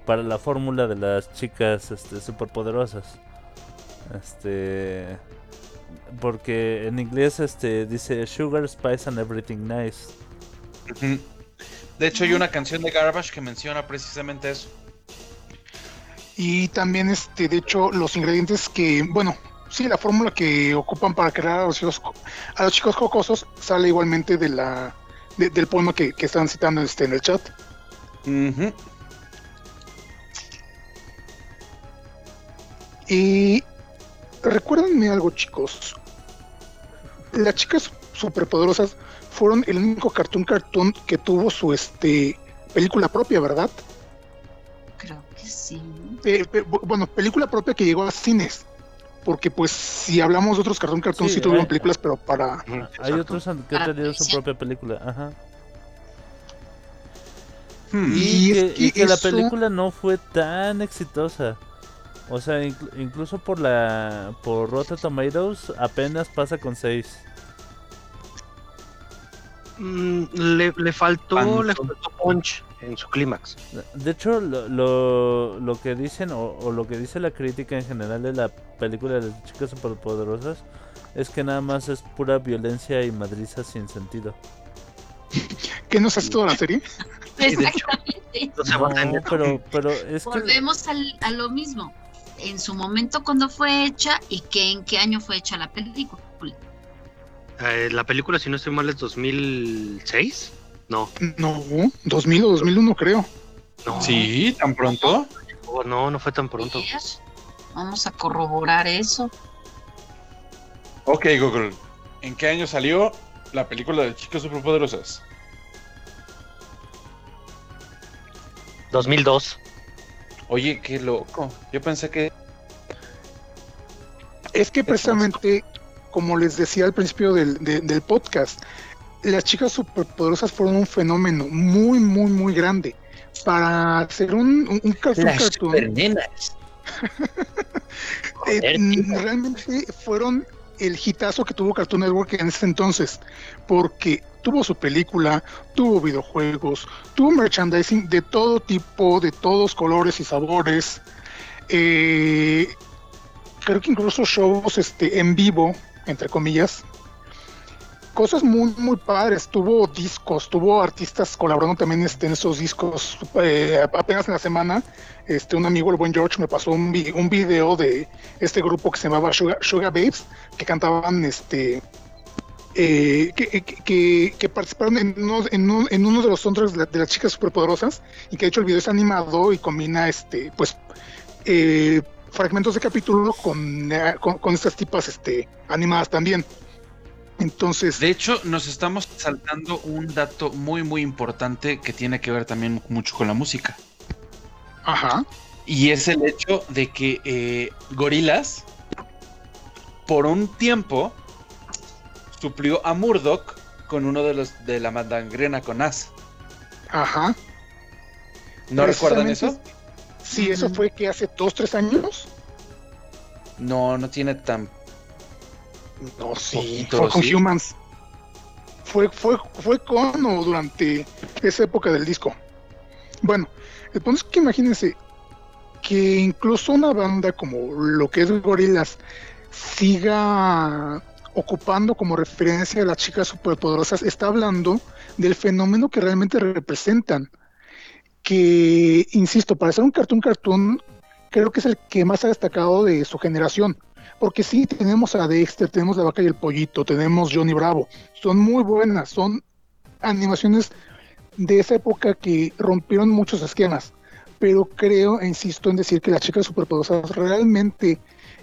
para la fórmula de las chicas este, superpoderosas. Este porque en inglés este dice Sugar, Spice and Everything Nice. De hecho, hay una canción de Garbage que menciona precisamente eso. Y también, este, de hecho, los ingredientes que, bueno, sí, la fórmula que ocupan para crear a los chicos, a los chicos jocosos sale igualmente de la, de- del poema que, que están citando este, en el chat. Y recuérdenme algo, chicos. Las chicas superpoderosas fueron el único cartoon cartoon que tuvo su este película propia, ¿verdad? Creo que sí. Eh, bueno, película propia que llegó a cines. Porque pues si hablamos de otros cartoon cartoon sí, Sí, tuvieron eh. películas, pero para Hay otros que han Para tenido su propia película, ajá. Hmm. Y, Y es que, y que que la película no fue tan exitosa. O sea, inclu- incluso por la por Rotten Tomatoes apenas pasa con 6. Mm, le, le faltó, le faltó punch en su clímax. De hecho, lo, lo, lo que dicen o, o lo que dice la crítica en general de la película de las chicas superpoderosas es que nada más es pura violencia y madriza sin sentido. ¿Qué nos hace toda la serie? Exactamente. No pero, pero es que Volvemos al- a lo mismo. En su momento, cuando fue hecha y que en qué año fue hecha la película. Eh, la película, si no estoy mal, es 2006. No, No, 2000 o 2001 creo. no. Sí, tan pronto. Oh, no, no fue tan pronto. Vamos a corroborar eso. Ok, Google. ¿En qué año salió la película de Chicas Superpoderosas? 2002. Oye, qué loco. Yo pensé que. Es que precisamente, como les decía al principio del, de- del podcast, las chicas superpoderosas fueron un fenómeno muy, muy, muy grande. Para hacer un, un, un cartoon cartoon, eh, Joder, tío. realmente fueron el hitazo que tuvo Cartoon Network en ese entonces, porque tuvo su película, tuvo videojuegos, tuvo merchandising de todo tipo, de todos colores y sabores. Eh, creo que incluso shows este, en vivo, entre comillas. Cosas muy, muy padres. Tuvo discos, tuvo artistas colaborando también este, en esos discos. Eh, apenas en la semana, este, un amigo, el buen George, me pasó un, un video de este grupo que se llamaba Sugar, Sugar Babes, que cantaban este. eh, que, que- participaron en uno, uno, en uno de los soundtracks de las chicas superpoderosas y que de hecho el video es animado y combina este pues eh, fragmentos de capítulo con, eh, con, con estas tipas este, animadas también. Entonces, De hecho, nos estamos saltando un dato muy, muy importante que tiene que ver también mucho con la música. ajá, Y es el hecho de que eh, Gorilas, por un tiempo, suplió a Murdoch con uno de los de la mandangrena con As. ajá. ¿No recuerdan eso? Sí, eso fue que hace dos, tres años. No, no tiene tan. No, sí, Poquito, fue con ¿sí? Humans. Fue, fue, fue con o durante esa época del disco. Bueno, el punto es que imagínense que incluso una banda como lo que es Gorillaz siga ocupando como referencia a las chicas superpoderosas, está hablando del fenómeno que realmente representan. Que, insisto, para ser un cartoon cartoon, creo que es el que más ha destacado de su generación. Porque sí, tenemos a Dexter, tenemos La Vaca y el Pollito, tenemos Johnny Bravo. Son muy buenas, son animaciones de esa época que rompieron muchos esquemas. Pero creo, insisto en decir que las chicas superpoderosas realmente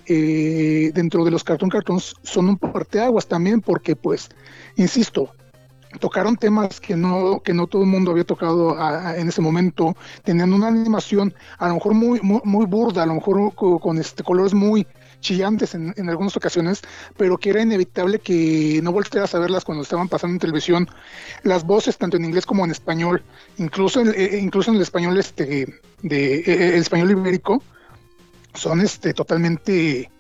eh, dentro de los cartoon cartoons son un parteaguas también porque pues, insisto, tocaron temas que no, que no todo el mundo había tocado a- en ese momento, tenían una animación a lo mejor muy, muy, burda, a lo mejor co- con, este, colores muy chillantes en, en algunas ocasiones, pero que era inevitable que no voltearas a verlas cuando estaban pasando en televisión, las voces tanto en inglés como en español, incluso en, eh, incluso en el español este de eh, el español ibérico, son este totalmente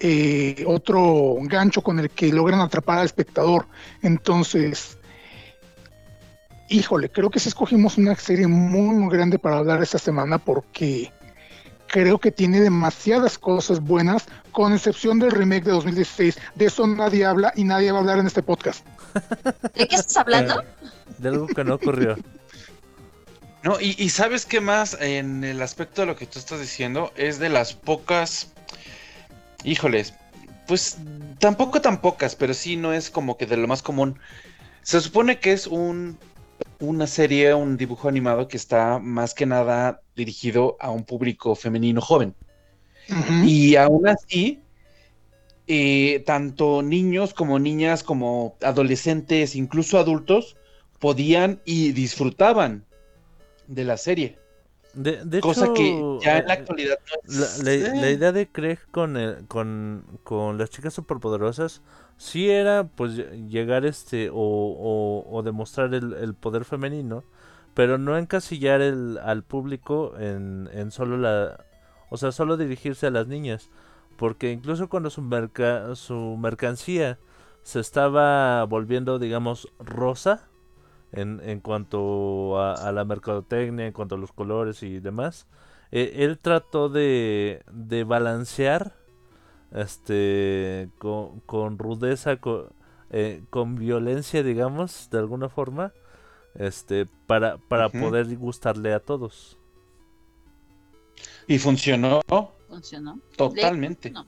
eh, otro gancho con el que logran atrapar al espectador. Entonces, híjole, creo que sí escogimos una serie muy, muy grande para hablar esta semana porque creo que tiene demasiadas cosas buenas, con excepción del remake de 2016. De eso nadie habla y nadie va a hablar en este podcast. ¿De qué estás hablando? De algo que no ocurrió. No, y, y sabes qué más en el aspecto de lo que tú estás diciendo es de las pocas, híjoles, pues tampoco tan pocas, pero sí no es como que de lo más común. Se supone que es un una serie, un dibujo animado que está más que nada dirigido a un público femenino joven. Y aún así, eh, tanto niños como niñas, como adolescentes, incluso adultos, podían y disfrutaban de la serie. De, de Cosa hecho, que ya en la eh, actualidad no La, es- la- la eh. idea de Craig con, el- con, con las chicas superpoderosas sí era pues ll- llegar este o, o, o demostrar el, el poder femenino, pero no encasillar el, al público en, en solo la... O sea, solo dirigirse a las niñas. Porque incluso cuando su, merca, su mercancía se estaba volviendo, digamos, rosa, en, en cuanto a, a la mercadotecnia, en cuanto a los colores y demás. eh, él trató de, de balancear este con, con rudeza, con, eh, con violencia, digamos, de alguna forma, este para, para poder gustarle a todos. Y funcionó Funcionó. totalmente. No.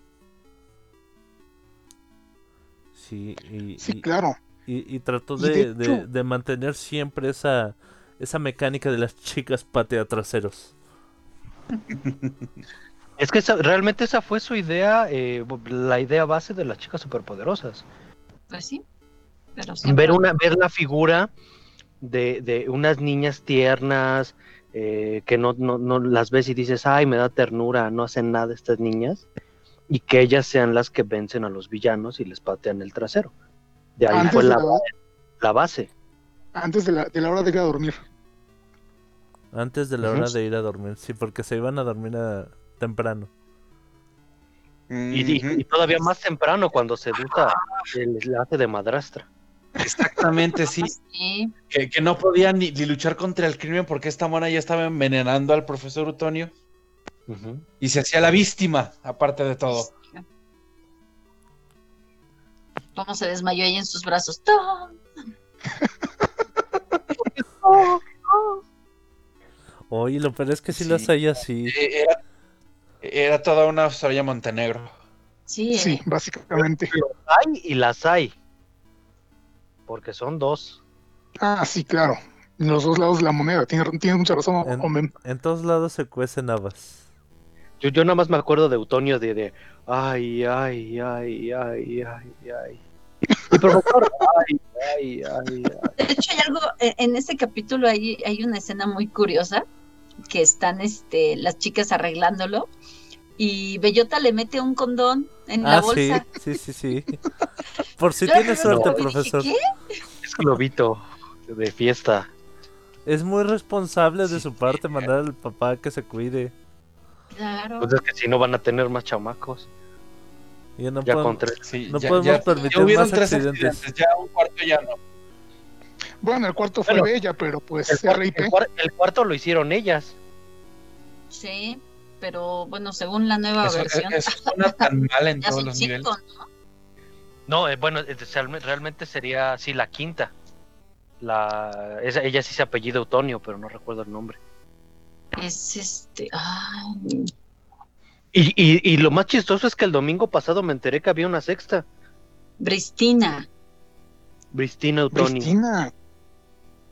Sí, y, Sí, y- claro. Y- y trató Y de, de de- hecho- de mantener siempre esa, esa mecánica de las chicas patea traseros. Es que esa- realmente esa fue su idea, eh, la idea base de las chicas superpoderosas. Pues sí. Pero siempre- Ver una, ver la figura de, de unas niñas tiernas, eh, que no, no, no las ves y dices, ay, me da ternura, no hacen nada estas niñas, y que ellas sean las que vencen a los villanos y les patean el trasero. De ahí Antes fue de la, la- base. Antes de la, de la hora de ir a dormir. Antes de la hora de ir a dormir, sí, porque se iban a dormir a- temprano. Y, y- y todavía más temprano cuando se educa el la hace de madrastra. Exactamente, sí. Sí. Que, que no podía ni, ni luchar contra el crimen porque esta mona ya estaba envenenando al profesor Utonio y se hacía la víctima, aparte de todo. ¿Cómo se desmayó ella en sus brazos? ¡Tom! Oye, lo peor es que sí, las hay así. Eh, Era, era toda una Soraya Montenegro. Sí, Sí, básicamente. Hay y las hay. Porque son dos. Ah, sí, claro. En los dos lados de la moneda. Tiene, tiene mucha razón, En, en todos lados se cuecen habas. Yo, yo nada más me acuerdo de Eutonio de, de ay, ay, ay, ay, ay, ay. Y profesor, ay, ay, ay, ay. De hecho, hay algo, en en este capítulo hay, hay una escena muy curiosa, que están este, las chicas arreglándolo, y Bellota le mete un condón en la Ah, sí, bolsa. sí, sí, sí. Por si lo suerte, dije, profesor. ¿qué? Es globito de fiesta. Es muy responsable de su parte mandar al papá que se cuide. Claro. Pues es que si no van a tener más chamacos. Ya no, Ya podemos- con tres. Sí, no ya- podemos ya- permitir ya más tres accidentes. accidentes, ya un cuarto ya no. Bueno, el cuarto fue Bueno, Bella, pero pues El, cuar- RIP. el el cuarto lo hicieron ellas. Sí, pero bueno, según la nueva Eso, versión, eso suena tan mal en todos los cinco, niveles. ¿no? No, eh, bueno, eh, real- realmente sería sí la quinta. La, esa- ella sí se apellida Eutonio, pero no recuerdo el nombre. Es este. ay, Y, y, y lo más chistoso es que el domingo pasado me enteré que había una sexta. Bristina. Bristina Eutonio. Cristina.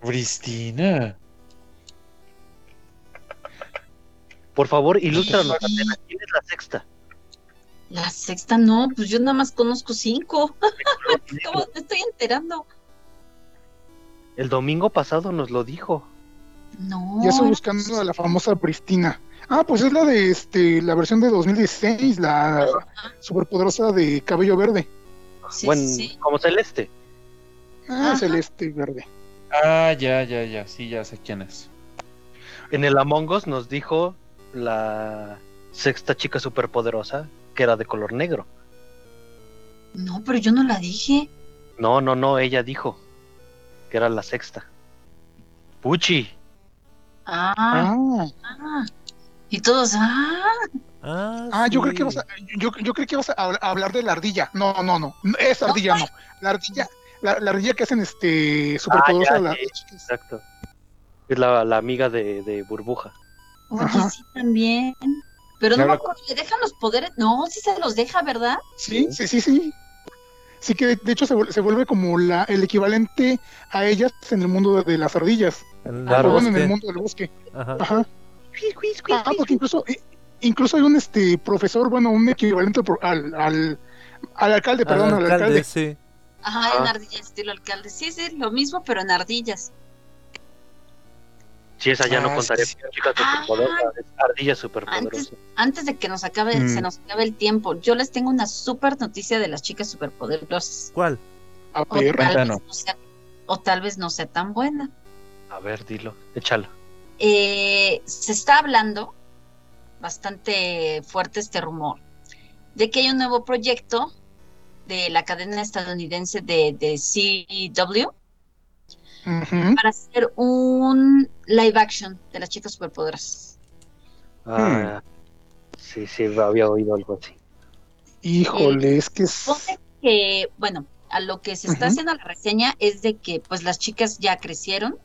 Bristina. Por favor, ilústranos, Atena, ¿quién es la sexta? La sexta no, pues yo nada más conozco cinco. ¿Cómo me estoy enterando? El domingo pasado nos lo dijo. No. Ya estoy buscando a la famosa Pristina. Ah, pues es la de este, la versión de 2016, la superpoderosa de cabello verde. Sí, bueno, sí, sí. como celeste. Ah, Ajá. celeste verde. Ah, ya, ya, ya. Sí, ya sé quién es. En el Among Us nos dijo la sexta chica superpoderosa que era de color negro. No, pero yo no la dije. No, no, no, ella dijo que era la sexta. Puchi. Ah, Ah, ah. Y todos, ah, Ah, ah yo creo que vas a, yo, yo creo que vas a hab- a hablar de la ardilla. No, no, no. Esa ardilla no. La ardilla, la, la ardilla que hacen este superpoderosa Ah, ya, la-. Exacto. Es la, la amiga de, de Burbuja. oye, Ajá. sí también. Pero no me acuerdo, ¿le dejan los poderes? No, sí se los deja, ¿verdad? Sí, sí, sí, sí. Sí que de, de hecho se, se vuelve como la, el equivalente a ellas en el mundo de, de las ardillas. En el Claro, O bueno, en el mundo del bosque. Ajá. Ajá. Ah, porque incluso, i- incluso hay un este profesor, bueno, un equivalente al, al, al alcalde, perdón, Al al alcalde, alcalde. sí. Ajá, Ah. en ardillas estilo alcalde. Sí, sí, lo mismo, pero en ardillas. Si esa ya no Ah, contaría sí, como chica superpoderosa, es ardilla superpoderosa. Antes de que nos acabe, Mm. se nos acabe el tiempo, yo les tengo una super noticia de las chicas superpoderosas. ¿Cuál? A O ver, tal, no sea, o tal vez no sea tan buena. A ver, dilo, échalo. Eh, se está hablando bastante fuerte este rumor de que hay un nuevo proyecto de la cadena estadounidense de, de CW para hacer un live action de las chicas superpoderosas. Ah, Sí, sí, había oído algo así. híjole, es que es... Que, bueno, a lo que se está haciendo la reseña es de que pues las chicas ya crecieron,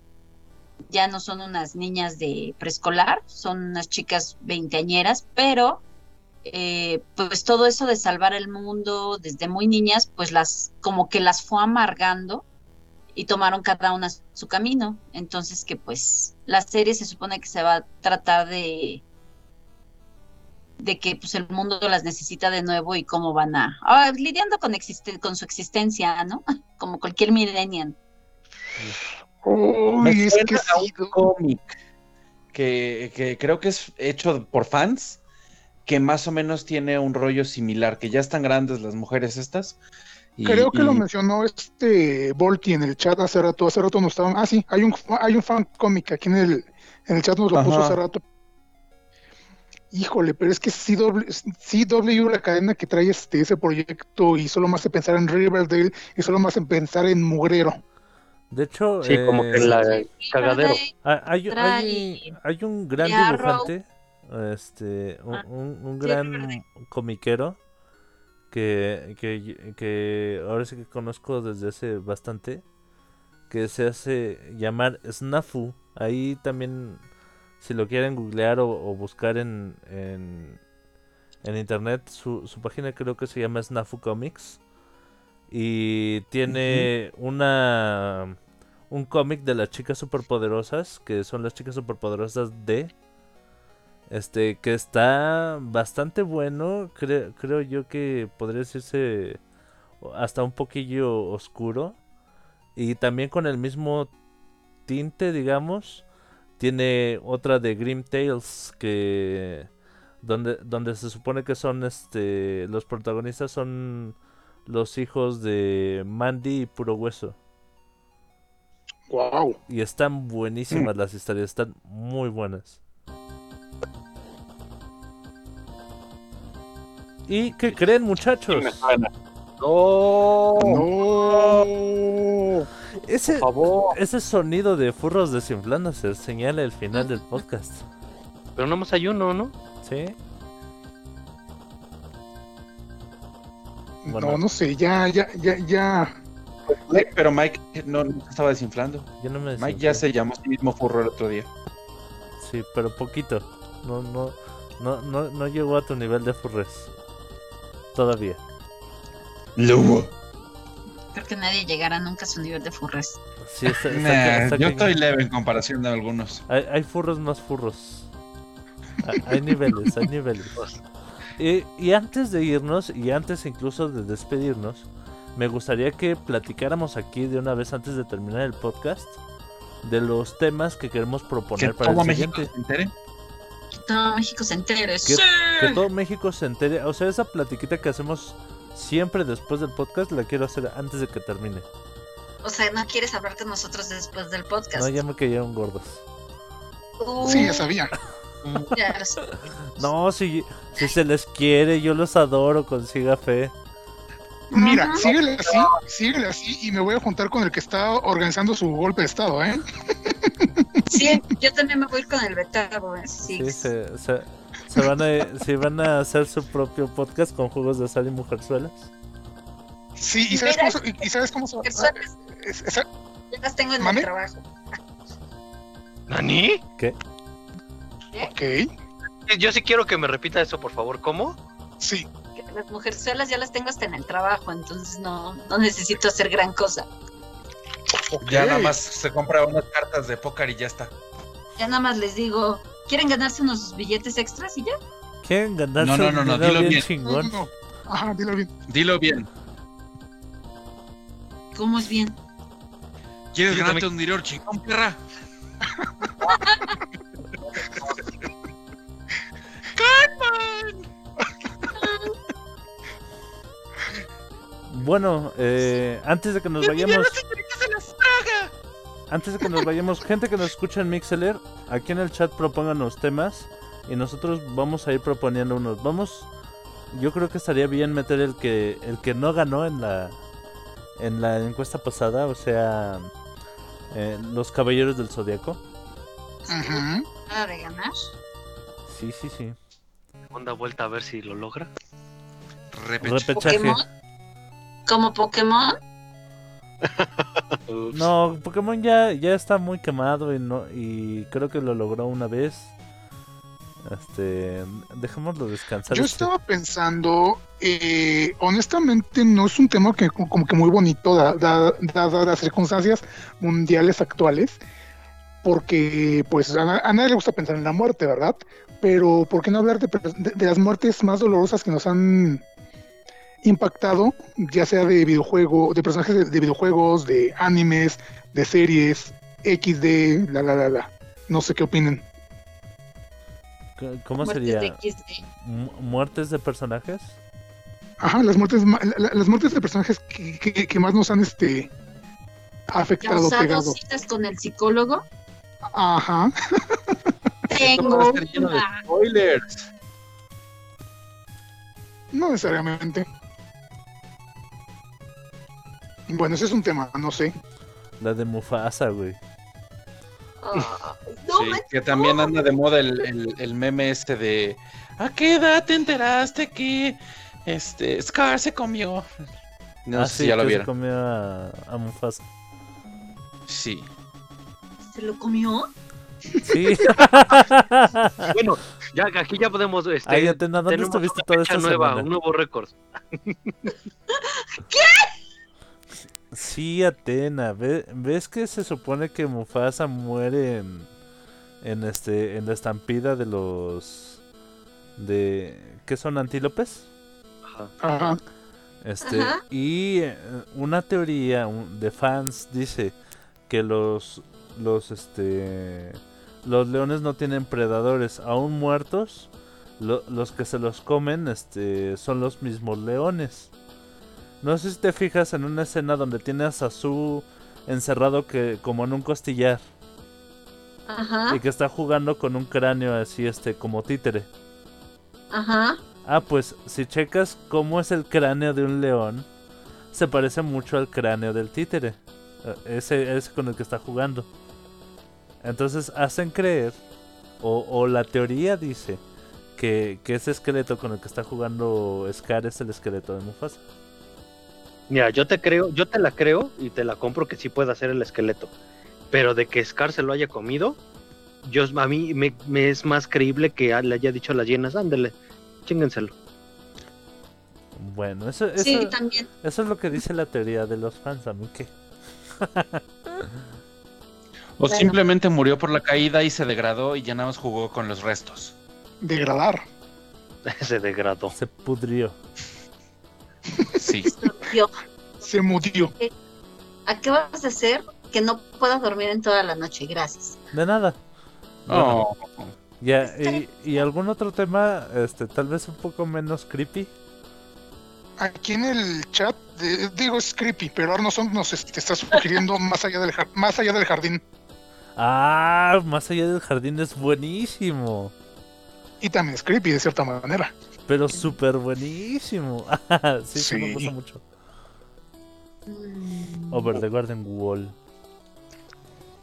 ya no son unas niñas de preescolar, son unas chicas veinteañeras, pero eh, pues todo eso de salvar el mundo desde muy niñas, pues las como que las fue amargando y tomaron cada una su camino. Entonces que pues la serie se supone que se va a tratar de de que pues el mundo las necesita de nuevo y cómo van a ah, lidiando con existe- con su existencia, ¿no? Como cualquier millennial. Uy, Me es que a sí, un cómic que, que creo que es hecho por fans, que más o menos tiene un rollo similar, que ya están grandes las mujeres estas. y- Creo que y- lo mencionó este Volti en el chat hace rato, hace rato nos estaban, ah sí, hay un hay un fan cómic aquí en el en el chat nos lo puso hace rato. Híjole, pero es que CW, CW la cadena que trae este ese proyecto y solo más hace pensar en Riverdale y solo más en pensar en Mugrero. De hecho, Sí, como que eh, la cagadero. hay, hay, hay- hay un gran dibujante, este, un, Ah, un- gran comiquero que, que, que ahora sí que conozco desde hace bastante, que se hace llamar Snafu. Ahí también, si lo quieren googlear o, o buscar en, en, en internet, su, su página creo que se llama Snafu Comics. Y tiene una un cómic de las chicas superpoderosas, que son las chicas superpoderosas de este que está bastante bueno, cre- creo yo que podría decirse hasta un poquillo oscuro. Y también con el mismo tinte, digamos, tiene otra de Grim Tales que donde donde se supone que son este los protagonistas son los hijos de Mandy y Puro Hueso. Wow. Y están buenísimas las historias, están muy buenas. ¿Y qué creen, muchachos? No, No. Ese, por favor. ese sonido de furros desinflándose señala el final del podcast. Pero no más hay uno, ¿no? ¿Sí? Bueno, No, no sé, ya, ya, ya, ya. Pero Mike no, no se estaba desinflando. yo no me Mike ya se llamó a sí mismo furro el otro día. Sí, pero poquito. No, no, no, no, no llegó a tu nivel de furres. Todavía. Luego. Creo que nadie llegará nunca a su nivel de furres. Sí, está, está Nah, ca- está yo estoy leve en comparación de algunos. Hay, hay furros más furros. Hay, hay niveles, hay niveles. Y, y antes de irnos, y antes incluso de despedirnos, me gustaría que platicáramos aquí de una vez antes de terminar el podcast de los temas que queremos Que proponer para todo el México siguiente. se entere. Que todo México se entere. Que, ¡sí! que todo México se entere. O sea, esa platiquita que hacemos siempre después del podcast la quiero hacer antes de que termine. O sea, no quieres hablar con nosotros después del podcast. No, ya me cayeron gordos. Uh, Sí, ya sabía. No, si, si se les quiere, yo los adoro, consiga fe. Mira, síguele así, síguele así y me voy a juntar con el que está organizando su golpe de estado, ¿eh? Sí, yo también me voy a con el Betabo. ¿eh? Sí. Sí, se, se, se van a, se van a hacer su propio podcast con juegos de sal y mujerzuelas. Sí, y sabes Mira, cómo, se- y- y sabes cómo se- es- esa- ya las tengo en el trabajo. ¿Nani? ¿Qué? Ok, Yo sí quiero que me repita eso, por favor. ¿Cómo? sí. Las mujerzuelas ya las tengo hasta en el trabajo, entonces no, no necesito hacer gran cosa. Ya nada más se compra unas cartas de póker y ya está. Ya nada más les digo, ¿quieren ganarse unos billetes extras y ya? ¿Quieren ganarse No, no, no, no, dilo bien bien. No, chingón? no. Ajá, dilo bien. Dilo bien. ¿Cómo es bien? ¿Quieres Yo ganarte también- un dinero chingón, perra? Bueno, eh, antes de que nos vayamos... Antes de que nos vayamos, gente que nos escucha en Mixeler, aquí en el chat propongan los temas y nosotros vamos a ir proponiendo unos. Vamos, yo creo que estaría bien meter el que el que no ganó en la en la encuesta pasada, o sea, eh, los caballeros del zodiaco. Ajá. Nada de ganar. Sí, sí, sí. Segunda vuelta a ver si lo logra. Repechaje. ¿Como Pokémon? No, Pokémon ya, ya está muy quemado y no y creo que lo logró una vez. Este, dejémoslo descansar. Yo este- estaba pensando, eh, honestamente no es un tema que co- como que muy bonito da- da- dadas las circunstancias mundiales actuales, porque pues a, na- a nadie le gusta pensar en la muerte, ¿verdad? Pero ¿por qué no hablar de, per- de- de las muertes más dolorosas que nos han impactado, ya sea de videojuego, de personajes de, de videojuegos, de animes, de series, XD, la la la la. No sé qué opinen. ¿Cómo Muertes sería? de XD. Mu- ¿Muertes de personajes? Ajá, las muertes, ma- la- la- las muertes de personajes que, que- que más nos han este afectado, ¿Causado pegado. citas con el psicólogo? Ajá. Tengo una. spoilers. No necesariamente. Bueno, ese es un tema, no sé. La de Mufasa, güey. Ah, no, Sí, que también anda de moda el, el- el meme este de ¿A qué edad te enteraste que este Scar se comió? No ah, sé sí, si ya lo que se vieron. comió a, a Mufasa. Sí. ¿Se lo comió? Sí. Bueno, ya aquí ya podemos. Este, Ay, Atena, ¿dónde estuviste toda esta nueva, semana? un nuevo récord. Sí, Atena, ve- ¿ves que se supone que Mufasa muere en, en este en la estampida de los de ¿qué son antílopes? Ajá. Ajá. Este, Ajá. y eh, una teoría de fans dice que los los este los leones no tienen predadores, aún muertos, lo- los que se los comen este son los mismos leones. No sé si te fijas en una escena donde tiene a Sasu encerrado que como en un costillar Ajá, y que está jugando con un cráneo así este como títere. ajá. Ah, pues si checas cómo es el cráneo de un león, se parece mucho al cráneo del títere. Eh, Ese es con el que está jugando. Entonces hacen creer, o, o la teoría dice, que, que ese esqueleto con el que está jugando Scar es el esqueleto de Mufasa. Mira, yo te creo, yo te la creo y te la compro que sí puede hacer el esqueleto. Pero de que Scar se lo haya comido, yo a mí me, me es más creíble que le haya dicho a las llenas, ándele, chíngenselo. Bueno, eso, eso, Sí, también. eso es lo que dice la teoría de los fans, a mí que. O Bueno. simplemente murió por la caída y se degradó y ya nada más jugó con los restos. Degradar. Se degradó. Se pudrió. Sí. Yo, Se mutió. ¿a qué vas a hacer que no puedas dormir en toda la noche? Gracias. De nada. Bueno, Oh, ya, y, y algún otro tema, este, tal vez un poco menos creepy. Aquí en el chat, de- digo, es creepy, pero Arnold nos este, está sugiriendo más allá del, jar- más allá del jardín. Ah, más allá del jardín es buenísimo. Y también es creepy, de cierta manera. Pero súper buenísimo. sí, sí, me gusta mucho. Over the Garden Wall.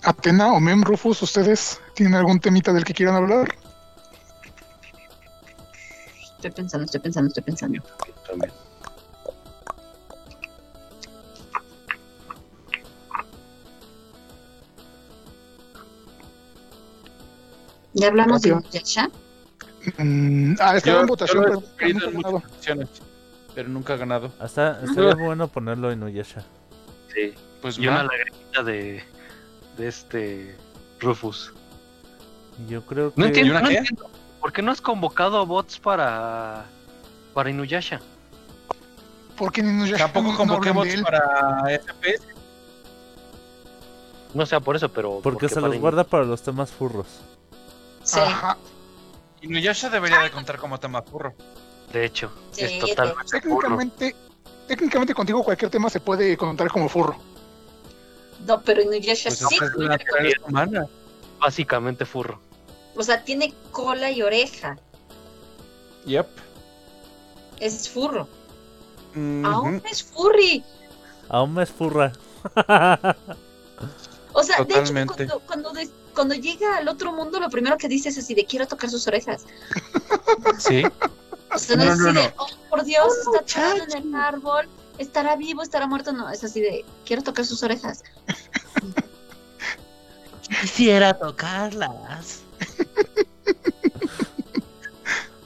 Atena o Mem Rufus, ¿ustedes tienen algún temita del que quieran hablar? Estoy pensando, estoy pensando, estoy pensando. También. ¿Ya hablamos de Rápido. Yasha? Mm, ah, estaba en votación, pero nunca en ha ganado. pero nunca ha ganado. Hasta estaría bueno ponerlo en Uyesha. Sí. Pues Y una lagrimita de, de este Rufus. Yo creo que. No ¿Y entiendo, no entiendo. ¿Por qué no has convocado a bots para, para Inuyasha? Porque ni nos Tampoco no convoqué bots él. para FPS. No sea por eso, pero. Porque se los guarda para los temas furros. Sí, Ajá. Inuyasha debería de contar como tema furro. De hecho, Sí, es totalmente. Técnicamente, técnicamente contigo cualquier tema se puede contar como furro. no, pero Inuyasha Pues sí. es humana. Básicamente furro. O sea, tiene cola y oreja. Yep. Es furro. Mhm. Aún es furry. Aún me es furra. O sea, de Totalmente. hecho, cuando, cuando, de- cuando llega al otro mundo, lo primero que dice es así de quiero tocar sus orejas. Sí. O sea, no, No, es no, así no. de, oh, por Dios, está parado en el árbol, estará vivo, estará muerto. No, es así de quiero tocar sus orejas. Quisiera tocarlas.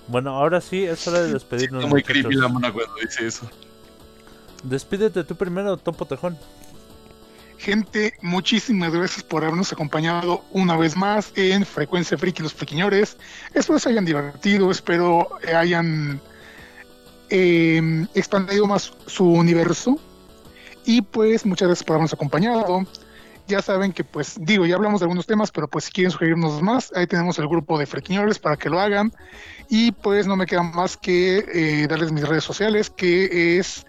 Bueno, ahora sí es hora de despedirnos. Está muy muchachos. creepy la mona cuando dice eso. Despídete tú primero, Topo Tejón. Gente, muchísimas gracias por habernos acompañado una vez más en Frecuencia Friki Los Friquiñores. Espero se hayan divertido, espero hayan eh, expandido más su universo. Y pues muchas gracias por habernos acompañado. Ya saben que pues digo, ya hablamos de algunos temas, pero pues si quieren sugerirnos más, ahí tenemos el grupo de Friquiñores para que lo hagan. Y pues no me queda más que eh, darles mis redes sociales, que es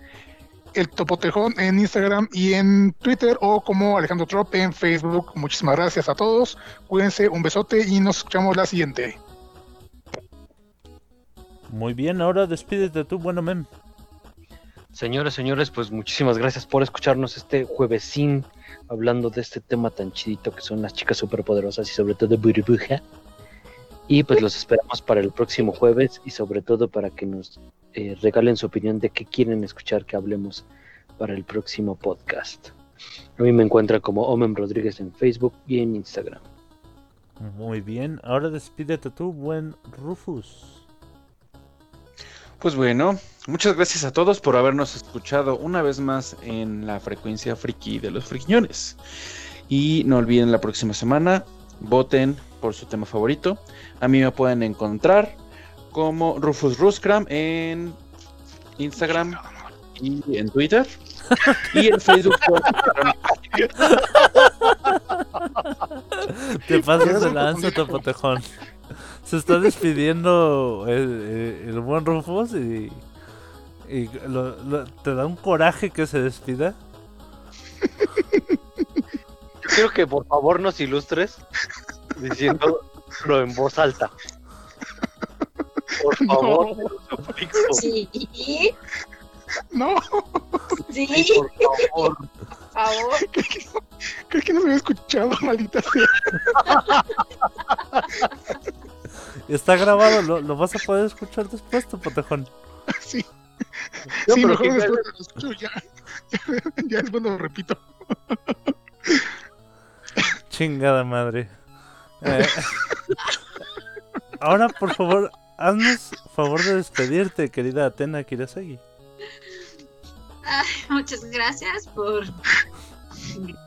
el Topotejón en Instagram y en Twitter o como Alejandro Trop en Facebook. Muchísimas gracias a todos. Cuídense, un besote y nos escuchamos la siguiente. Muy bien, ahora despídete tú, bueno mem. Señores, señores, pues muchísimas gracias por escucharnos este juevesín hablando de este tema tan chidito que son las chicas superpoderosas y sobre todo Burbuja. Y pues los esperamos para el próximo jueves y sobre todo para que nos eh, regalen su opinión de qué quieren escuchar que hablemos para el próximo podcast. A mí me encuentran como Omen Rodríguez en Facebook y en Instagram. Muy bien, ahora despídete tú, buen Rufus. Pues bueno, muchas gracias a todos por habernos escuchado una vez más en la frecuencia friki de los friquiñones. Y no olviden la próxima semana, voten por su tema favorito. A mí me pueden encontrar como Rufus Ruskram en Instagram y en Twitter. Y en Facebook. Te pasas de lanza, pendejo. Topo Tejón. Se está despidiendo el, buen Rufus y, y lo- lo- te da un coraje que se despida. Yo quiero que por favor nos ilustres diciéndolo en voz alta. Por favor, te lo suplico. Sí, No, sí, Por favor. por favor. creo que no, creo que no se había escuchado, maldita sea. Está grabado, lo, lo vas a poder escuchar después, Topo Tejón. Sí, No, sí pero mejor que- después lo escucho ya. ya después lo repito. Chingada madre. Eh, ahora, por favor, haznos favor de despedirte, querida Atena Kirasagi. Ay, muchas gracias por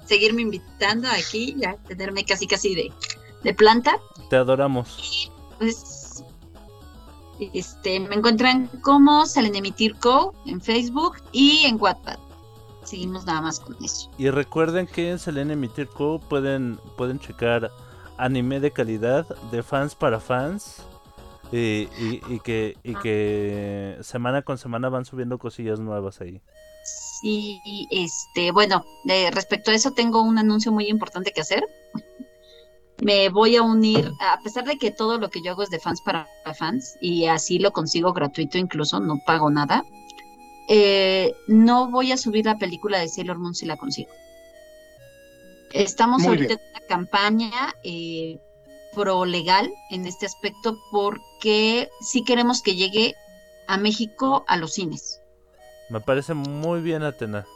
seguirme invitando aquí, ya tenerme casi casi de, de planta. Te adoramos. Pues este me encuentran como Salenemitir Co en Facebook y en Wattpad. Seguimos nada más con eso. Y recuerden que en Selene Emitir Co pueden, pueden checar anime de calidad de fans para fans. Y, y- y que, y que semana con semana van subiendo cosillas nuevas ahí. Y este, bueno, de- respecto a eso tengo un anuncio muy importante que hacer. Me voy a unir, a pesar de que todo lo que yo hago es de fans para fans y así lo consigo gratuito incluso, no pago nada. eh, no voy a subir la película de Sailor Moon si la consigo. Estamos Muy ahorita bien. en una campaña eh, pro legal en este aspecto porque sí queremos que llegue a México a los cines. Me parece muy bien, Atena.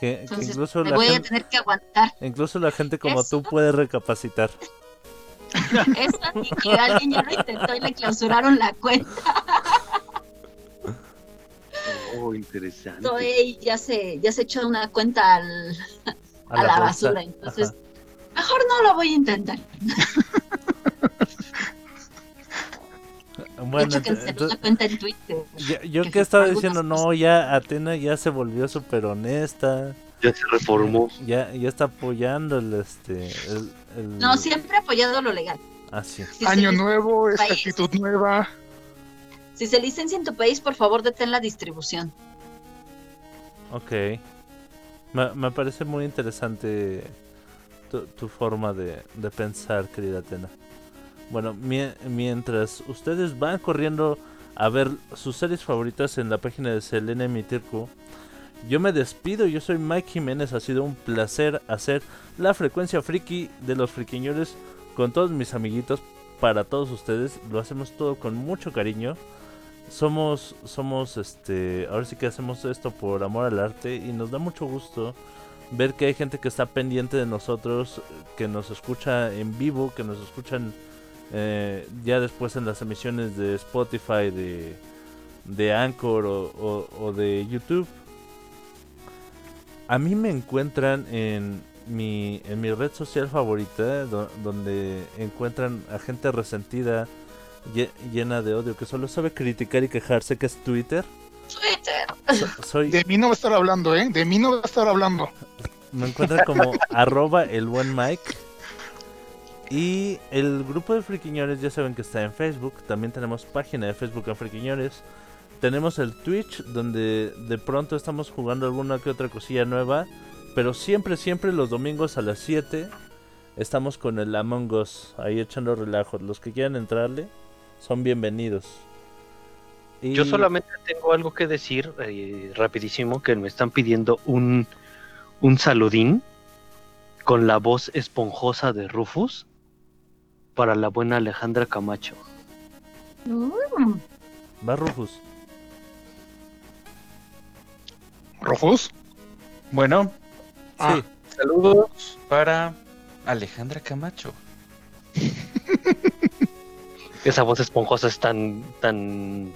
Que, incluso, me la voy a gente, tener que aguantar. incluso la gente como Eso. tú puede recapacitar. Eso y que alguien ya lo intentó y le clausuraron la cuenta. Oh, interesante. Ya se, ya se echó una cuenta al- a, A la basura. Entonces, Ajá. Mejor no lo voy a intentar. de Bueno, una cuenta en Twitter. yo, yo que que estaba diciendo, no, ya Atena ya se volvió súper honesta. Ya se reformó. Ya, ya está apoyando el este. El, el- No, siempre he apoyado lo legal. Ah, sí. Si Año nuevo, esta país. actitud nueva. si se licencia en tu país, por favor, detén la distribución. Ok. Me, me parece muy interesante tu, forma de, de pensar, querida Atena. Bueno, mie- mientras ustedes van corriendo a ver sus series favoritas en la página de Selene Mitirku, yo me despido. Yo soy Mike Jiménez. Ha sido un placer hacer la frecuencia friki de los friquiñores con todos mis amiguitos para todos ustedes. Lo hacemos todo con mucho cariño somos somos este ahora sí que hacemos esto por amor al arte y nos da mucho gusto ver que hay gente que está pendiente de nosotros que nos escucha en vivo que nos escuchan eh, ya después en las emisiones de Spotify de de Anchor o, o- o de YouTube a mí me encuentran en mi en mi red social favorita do- donde encuentran a gente resentida lle- llena de odio que solo sabe criticar y quejarse que es Twitter. Twitter. So- soy De mí no va a estar hablando, ¿eh? De mí no va a estar hablando. me encuentran como arroba el buen Mike. Y el grupo de friquiñores ya saben que está en Facebook. También tenemos página de Facebook en friquiñores. Tenemos el Twitch donde de pronto estamos jugando alguna que otra cosilla nueva. Pero siempre, siempre los domingos a las 7 estamos con el Among Us ahí echando relajos. Los que quieran entrarle son bienvenidos. Y- Yo solamente tengo algo que decir eh, rapidísimo que me están pidiendo un, un saludín con la voz esponjosa de Rufus para la buena Alejandra Camacho. Mm. Va Rufus. ¿Rufus? Bueno, Ah. Sí. saludos para Alejandra Camacho. Esa voz esponjosa es tan tan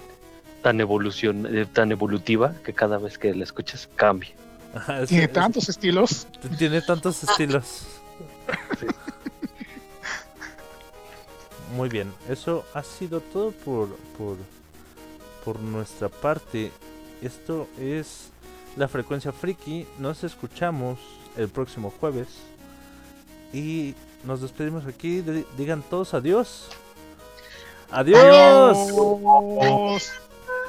tan evolución eh, tan evolutiva que cada vez que la escuchas cambia. Ajá, es- Tiene es- tantos estilos. Tiene tantos estilos. Muy bien, eso ha sido todo por, por, por nuestra parte. Esto es la frecuencia friki. Nos escuchamos el próximo jueves. Y nos despedimos aquí. Di- Digan todos adiós. Adiós. Adiós.